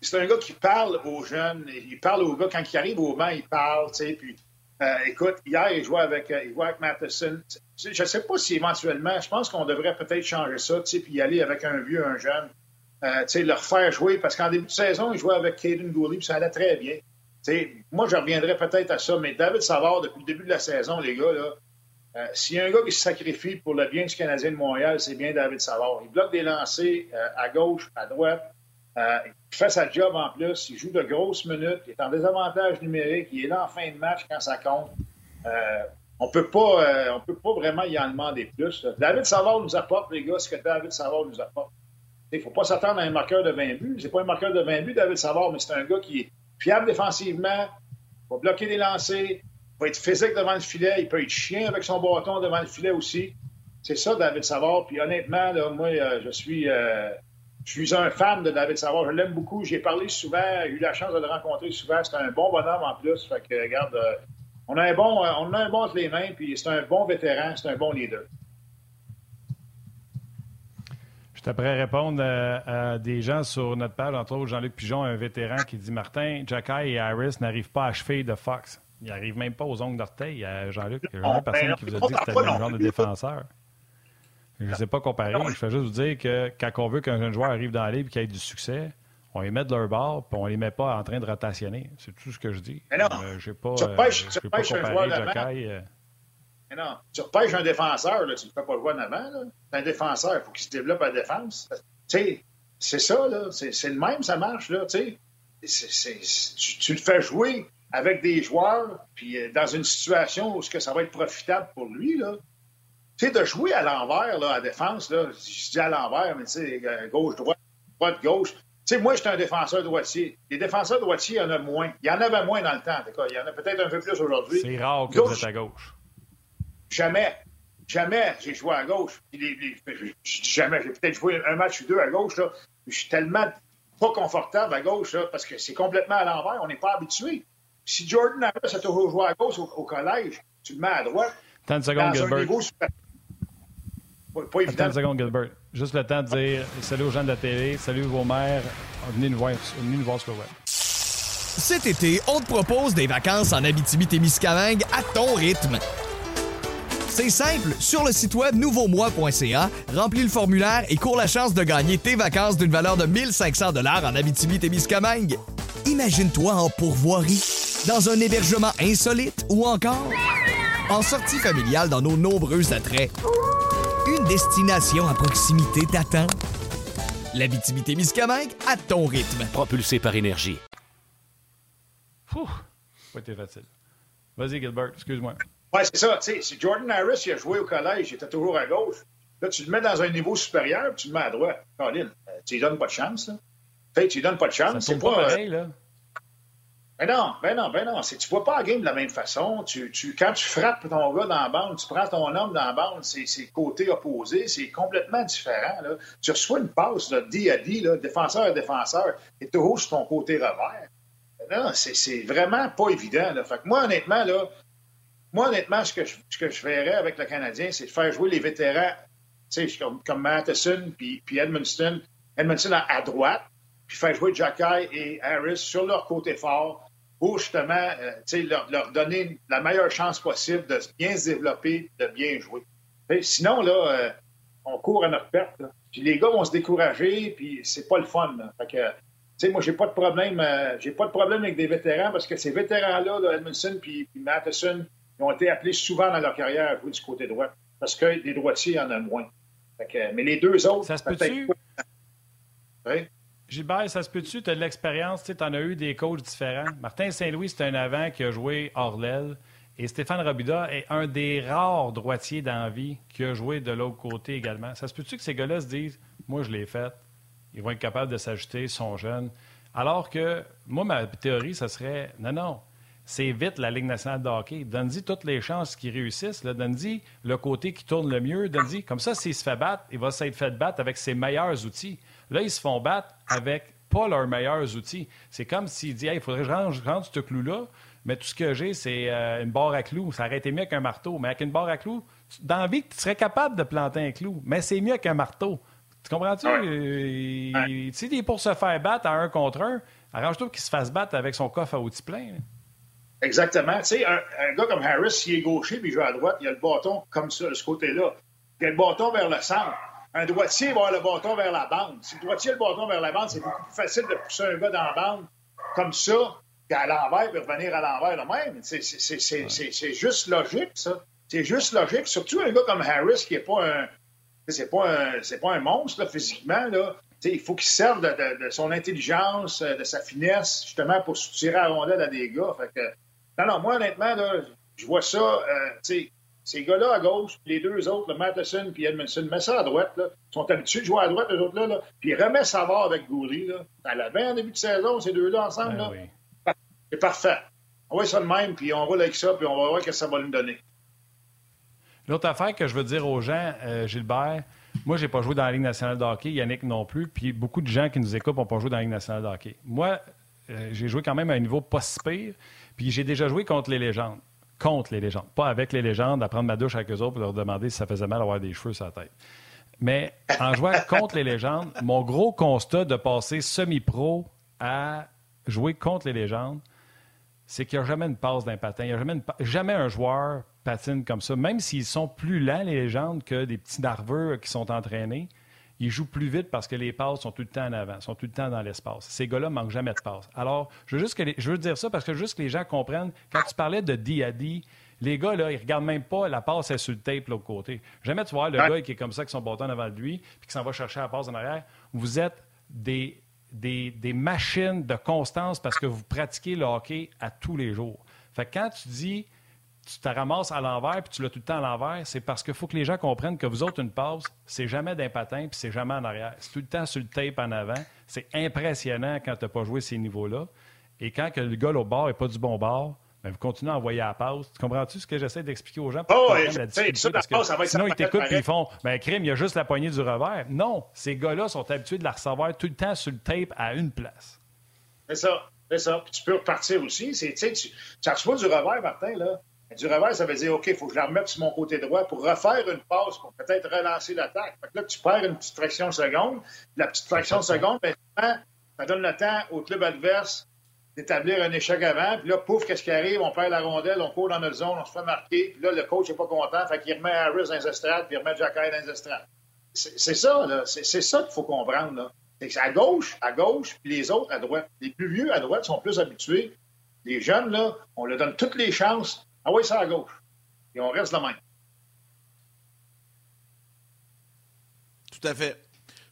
G: C'est un gars qui parle aux jeunes. Il parle aux gars. Quand il arrive au banc, il parle. Tu sais, puis, euh, écoute, hier, il jouait avec, euh, il jouait avec Matheson. Je ne sais pas si éventuellement, je pense qu'on devrait peut-être changer ça, puis y aller avec un vieux, un jeune. Euh, tu sais, leur faire jouer. Parce qu'en début de saison, il jouait avec Caden Gooley, puis ça allait très bien. Moi, je reviendrai peut-être à ça, mais David Savard, depuis le début de la saison, les gars, là, euh, s'il y a un gars qui se sacrifie pour le bien du Canadien de Montréal, c'est bien David Savard. Il bloque des lancers à gauche, à droite. Euh, il fait sa job en plus. Il joue de grosses minutes. Il est en désavantage numérique. Il est là en fin de match quand ça compte. on peut pas, on peut pas vraiment y en demander plus. David Savard nous apporte, les gars, ce que David Savard nous apporte. Il faut pas s'attendre à un marqueur de 20 buts. C'est pas un marqueur de 20 buts, David Savard, mais c'est un gars qui est fiable défensivement, va bloquer des lancers, va être physique devant le filet, il peut être chien avec son bâton devant le filet aussi. C'est ça, David Savard. Puis honnêtement, là, moi, euh, je suis, euh, je suis un fan de David Savard. Je l'aime beaucoup. J'ai parlé souvent, j'ai eu la chance de le rencontrer souvent. C'est un bon bonhomme en plus. Fait que, regarde, euh, on a un bon, on a un bon entre les mains, puis c'est un bon vétéran, c'est un bon leader.
B: Je t'apprends répondre à, des gens sur notre page, entre autres Jean-Luc Pigeon, un vétéran qui dit Martin, Jacky et Harris n'arrivent pas à achever de Fox. Il n'arrive même pas aux ongles d'orteil, Jean-Luc. Il y a une personne ben, qui vous a dit que c'était le même genre de défenseur. Je ne sais pas comparer. Je fais juste vous dire que quand on veut qu'un jeune joueur arrive dans la ligue et qu'il ait du succès, on les met de leur bord puis on les met pas en train de rotationner. C'est tout ce que je dis.
G: Mais non. Euh,
B: je pas,
G: tu repêches, euh, tu pas un joueur euh. Mais non. Tu repêches un défenseur, là, tu ne fais pas le voir en avant. C'est un défenseur. Il faut qu'il se développe à défense. Tu sais, c'est ça. là. C'est le même, ça marche. Là, tu, tu le fais jouer avec des joueurs, puis euh, dans une situation où ce que ça va être profitable pour lui, là, tu sais, de jouer à l'envers, là, à défense, là, je dis à l'envers, mais tu sais, euh, gauche-droite, droite-gauche, tu sais, moi, j'étais un défenseur droitier. Les défenseurs droitiers, il y en a moins. Il y en avait moins dans le temps, en tout cas. Il y en a peut-être un peu plus aujourd'hui.
B: C'est rare que vous êtes à gauche.
G: Jamais. Jamais j'ai joué à gauche. Les, les, jamais. J'ai peut-être joué un match ou deux à gauche. Là. Je suis tellement pas confortable à gauche là, parce que c'est complètement à l'envers. On n'est pas habitué. Si Jordan Harris a toujours joué à gauche au, au, collège, tu le mets à droite.
B: 30 secondes, Gilbert.
G: Pas, pas évident.
B: 30 secondes, Gilbert. Juste le temps de dire salut aux gens de la télé, salut vos mères, venez nous voir, venez nous voir sur le web.
F: Cet été, on te propose des vacances en Abitibi-Témiscamingue à ton rythme. C'est simple, sur le site web nouveaumois.ca, remplis le formulaire et cours la chance de gagner tes vacances d'une valeur de 1500 dollars en Abitibi-Témiscamingue. Imagine-toi en pourvoirie, dans un hébergement insolite ou encore en sortie familiale dans nos nombreux attraits. Destination à proximité t'attend. L'Abitibi-Témiscamingue à ton rythme.
H: Propulsé par énergie.
B: Ouh, pas été facile. Vas-y, Gilbert, excuse-moi.
G: Oui, c'est ça. Tu sais, si Jordan Harris il a joué au collège, il était toujours à gauche. Là, tu le mets dans un niveau supérieur, puis tu le mets à droite. Colin, euh, tu lui donnes pas de chance, là. Tu lui donnes pas de chance.
B: C'est pas pareil, là.
G: Ben non, ben non, ben non. Tu vois pas la game de la même façon. Tu, tu, quand tu frappes ton gars dans la bande, tu prends ton homme dans la bande, c'est, côté opposé, c'est complètement différent. Là. Tu reçois une passe de D à D, défenseur à défenseur, et toujours sur ton côté revers. Non, c'est, vraiment pas évident. Fait que moi, honnêtement, là, moi, honnêtement, ce que je, ce que je verrais avec le Canadien, c'est de faire jouer les vétérans, comme, comme Matheson puis, puis Edmundston à, à, droite, puis faire jouer Jacky et Harris sur leur côté fort pour justement euh, leur, leur donner la meilleure chance possible de bien se développer, de bien jouer. Sinon, là, euh, on court à notre perte. Là. Puis les gars vont se décourager, puis c'est pas le fun. Là. Fait que, tu sais, moi, j'ai pas de problème, euh, j'ai pas de problème avec des vétérans parce que ces vétérans-là, là, Edmondson puis, puis Matheson, ils ont été appelés souvent dans leur carrière à jouer du côté droit parce que des droitiers, il y en a moins. Fait que, mais les deux autres,
B: ça se peut-tu?
G: Oui?
B: Gilbert, ça se peut-tu? Tu as de l'expérience, tu en as eu des coachs différents. Martin Saint-Louis, c'est un avant qui a joué hors l'aile. Et Stéphane Robida est un des rares droitiers d'envie qui a joué de l'autre côté également. Ça se peut-tu que ces gars-là se disent Moi, je l'ai fait, ils vont être capables de s'ajouter, ils sont jeunes. Alors que, moi, ma théorie, ça serait Non, non, c'est vite la Ligue nationale de hockey. Donne-y toutes les chances qu'ils réussissent. Donne-y le côté qui tourne le mieux. Donne-y, comme ça, s'il se fait battre, il va s'être fait battre avec ses meilleurs outils. Là, ils se font battre avec pas leurs meilleurs outils. C'est comme s'il dit, il faudrait que je range, range ce clou-là, mais tout ce que j'ai, c'est euh, une barre à clous. Ça aurait été mieux qu'un marteau. Mais avec une barre à clous, dans la vie, tu serais capable de planter un clou, mais c'est mieux qu'un marteau. Tu comprends-tu?
G: Ouais.
B: Euh, sais, pour se faire battre à un contre un, arrange-toi qu'il se fasse battre avec son coffre à outils plein. là.
G: Exactement. Tu sais, un, un gars comme Harris, s'il est gaucher puis il joue à droite, il a le bâton comme ça, de ce côté-là. Il a le bâton vers le centre. Un droitier va avoir le bâton vers la bande. Si le droitier a le bâton vers la bande, c'est beaucoup plus facile de pousser un gars dans la bande comme ça qu'à l'envers puis revenir à l'envers le même. C'est, c'est, c'est, c'est, c'est, c'est juste logique, ça. C'est juste logique. Surtout un gars comme Harris qui n'est pas un. C'est pas un, c'est pas un monstre là, physiquement. Là. T'sais, il faut qu'il serve de, de- de son intelligence, euh, de sa finesse, justement, pour tirer à la rondelle à des gars. Fait que, non, non, moi, honnêtement, là, je vois ça, euh, ces gars-là à gauche, puis les deux autres, le Matheson puis Edmondson, mets ça à droite, là. Ils sont habitués de jouer à droite, les autres-là, là. Puis remets Savard avec Goury, là. À la en début de saison, ces deux-là ensemble,
B: Ben
G: là.
B: oui.
G: C'est parfait. On va ça de même, puis on roule avec ça, puis on va voir ce que ça va nous donner.
B: L'autre affaire que je veux dire aux gens, euh, Gilbert, moi, j'ai pas joué dans la Ligue nationale de hockey, Yannick non plus, puis beaucoup de gens qui nous écoutent n'ont pas joué dans la Ligue nationale de hockey. Moi, euh, j'ai joué quand même à un niveau pas si pire, puis j'ai déjà joué contre les légendes. Contre les légendes. Pas avec les légendes, à prendre ma douche avec eux autres pour leur demander si ça faisait mal d'avoir des cheveux sur la tête. Mais en jouant [laughs] contre les légendes, mon gros constat de passer semi-pro à jouer contre les légendes, c'est qu'il n'y a jamais une passe d'un patin. Il n'y a jamais, une pa- jamais un joueur patine comme ça. Même s'ils sont plus lents, les légendes, que des petits nerveux qui sont entraînés, ils jouent plus vite parce que les passes sont tout le temps en avant, sont tout le temps dans l'espace. Ces gars-là ne manquent jamais de passes. Alors, je veux juste que les- je veux dire ça parce que juste que les gens comprennent, quand tu parlais de D à D, les gars, là, ils regardent même pas la passe est sur le tape de l'autre côté. Jamais tu vois le
G: Ouais.
B: gars qui est comme ça, avec son bâton devant lui, puis qui s'en va chercher la passe en arrière. Vous êtes des, des, des machines de constance parce que vous pratiquez le hockey à tous les jours. Fait que quand tu dis tu te ramasses à l'envers puis tu l'as tout le temps à l'envers, c'est parce qu'il faut que les gens comprennent que vous autres, une passe, c'est jamais d'un patin puis c'est jamais en arrière. C'est tout le temps sur le tape en avant. C'est impressionnant quand tu n'as pas joué ces niveaux-là. Et quand que le gars au bord n'est pas du bon bord, ben, vous continuez à envoyer à la passe. Tu comprends-tu ce que j'essaie d'expliquer aux gens?
G: Oh, ouais, la ça, passe, ça va
B: sinon, ils t'écoutent et ils font ben, crime, il y a juste la poignée du revers. Non, ces gars-là sont habitués de la recevoir tout le temps sur le tape à une place.
G: C'est ça. C'est ça. Puis tu peux repartir aussi. Tu, tu reçois du revers, Martin, là. Du revers, ça veut dire, OK, il faut que je la remette sur mon côté droit pour refaire une passe, pour peut-être relancer l'attaque. Là, tu perds une petite fraction de seconde. La petite fraction de seconde, ben, ça donne le temps au club adverse d'établir un échec avant. Puis là, pouf, qu'est-ce qui arrive? On perd la rondelle, on court dans notre zone, on se fait marquer. Puis là, le coach n'est pas content. Fait qu'il remet Harris dans les estrades, puis il remet Jacky dans les estrades. C'est ça, là. C'est ça qu'il faut comprendre, là. C'est à gauche, à gauche, puis les autres à droite. Les plus vieux à droite sont plus habitués. Les jeunes, là, on leur donne toutes les chances. Ah oui, ça à gauche. Et on reste la même.
A: Tout à fait.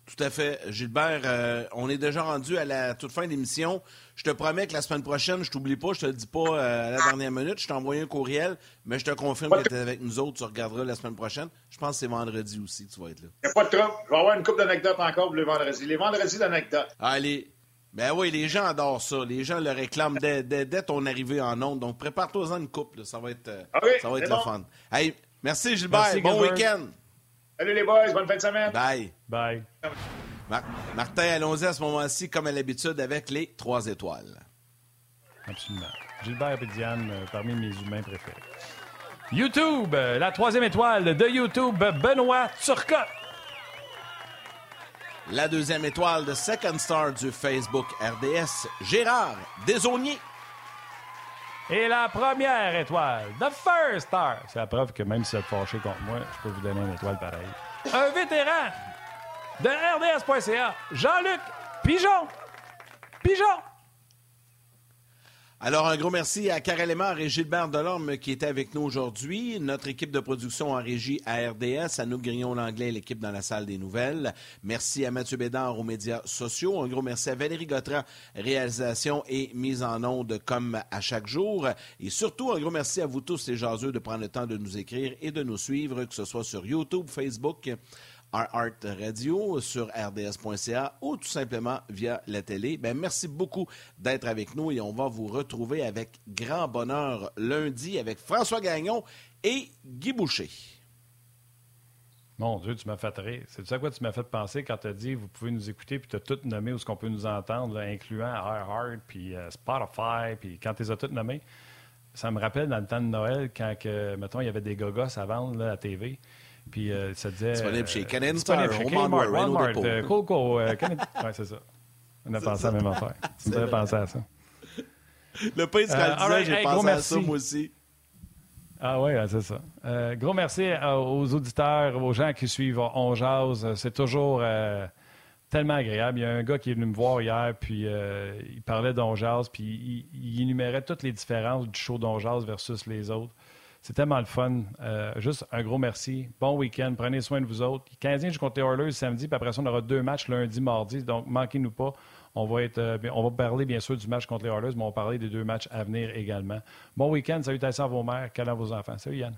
A: Tout à fait. Gilbert, euh, on est déjà rendu à la toute fin de l'émission. Je te promets que la semaine prochaine, je t'oublie pas, je te le dis pas euh, à la dernière minute. Je t'ai envoyé un courriel, mais je te confirme que tu es avec nous autres. Tu regarderas la semaine prochaine. Je pense que c'est vendredi aussi que tu vas être là.
G: Il n'y a pas de trouble. Je vais avoir une coupe d'anecdotes encore le vendredi. Les vendredis d'anecdotes.
A: Allez. Ben oui, les gens adorent ça. Les gens le réclament dès, dès, ton arrivée en ondes. Donc, prépare-toi-en une coupe. Ça va être, euh, ça va être le fun. Hey, merci Gilbert. bon week-end.
G: Salut les boys. Bonne fin de semaine.
A: Bye.
B: Bye.
A: Martin, allons-y à ce moment-ci, comme à l'habitude, avec les trois étoiles.
B: Absolument. Gilbert et Diane, euh, parmi mes humains préférés. YouTube, euh, la troisième étoile de YouTube, Benoît Turcotte.
A: La deuxième étoile de Second Star du Facebook RDS, Gérard Desaunier.
B: Et la première étoile, The First Star. C'est la preuve que même si vous êtes fâché contre moi, je peux vous donner une étoile pareille. Un vétéran de RDS.ca, Jean-Luc Pigeon. Pigeon.
A: Alors, un gros merci à Karel Lemar et Gilbert Delorme qui étaient avec nous aujourd'hui. Notre équipe de production en régie à RDS, à nous Grillon l'anglais, l'équipe dans la salle des nouvelles. Merci à Mathieu Bédard aux médias sociaux. Un gros merci à Valérie Gautran, réalisation et mise en onde comme à chaque jour. Et surtout, un gros merci à vous tous les jaseux de prendre le temps de nous écrire et de nous suivre, que ce soit sur YouTube, Facebook, Art Radio sur rds.ca ou tout simplement via la télé. Ben, merci beaucoup d'être avec nous et on va vous retrouver avec grand bonheur lundi avec François Gagnon et Guy Boucher.
B: Mon Dieu, tu m'as fait rire. C'est ça quoi tu m'as fait penser quand tu as dit vous pouvez nous écouter puis tu as tout nommé où ce qu'on peut nous entendre, incluant iHeart, puis euh, Spotify, puis quand tu les as toutes nommés. Ça me rappelle dans le temps de Noël quand, que, mettons, il y avait des gogos à vendre à la TV. Puis euh, ça disait.
A: Disponible chez Canon
B: euh, Star, chez Walmart, Walmart, euh, Coco, euh, Ouais, c'est ça. On a pensé à la même affaire. [laughs] On devrait penser à ça.
A: Le pain se euh, j'ai pensé à ça moi aussi.
B: Ah oui, c'est ça. Euh, gros merci aux auditeurs, aux gens qui suivent On Jazz. C'est toujours tellement agréable. Il y a un gars qui est venu me voir hier, puis il parlait d'On Jazz, puis il, il, énumérait toutes les différences du show d'On Jazz versus les autres. C'est tellement le fun. Euh, juste un gros merci. Bon week-end. Prenez soin de vous autres. 15 je compte les Oilers samedi, puis après ça, on aura deux matchs lundi, mardi. Donc, manquez-nous pas. On va, être, euh, on va parler bien sûr du match contre les Oilers, mais on va parler des deux matchs à venir également. Bon week-end. Salutations à vos mères. Câlins à vos enfants. Salut Yann.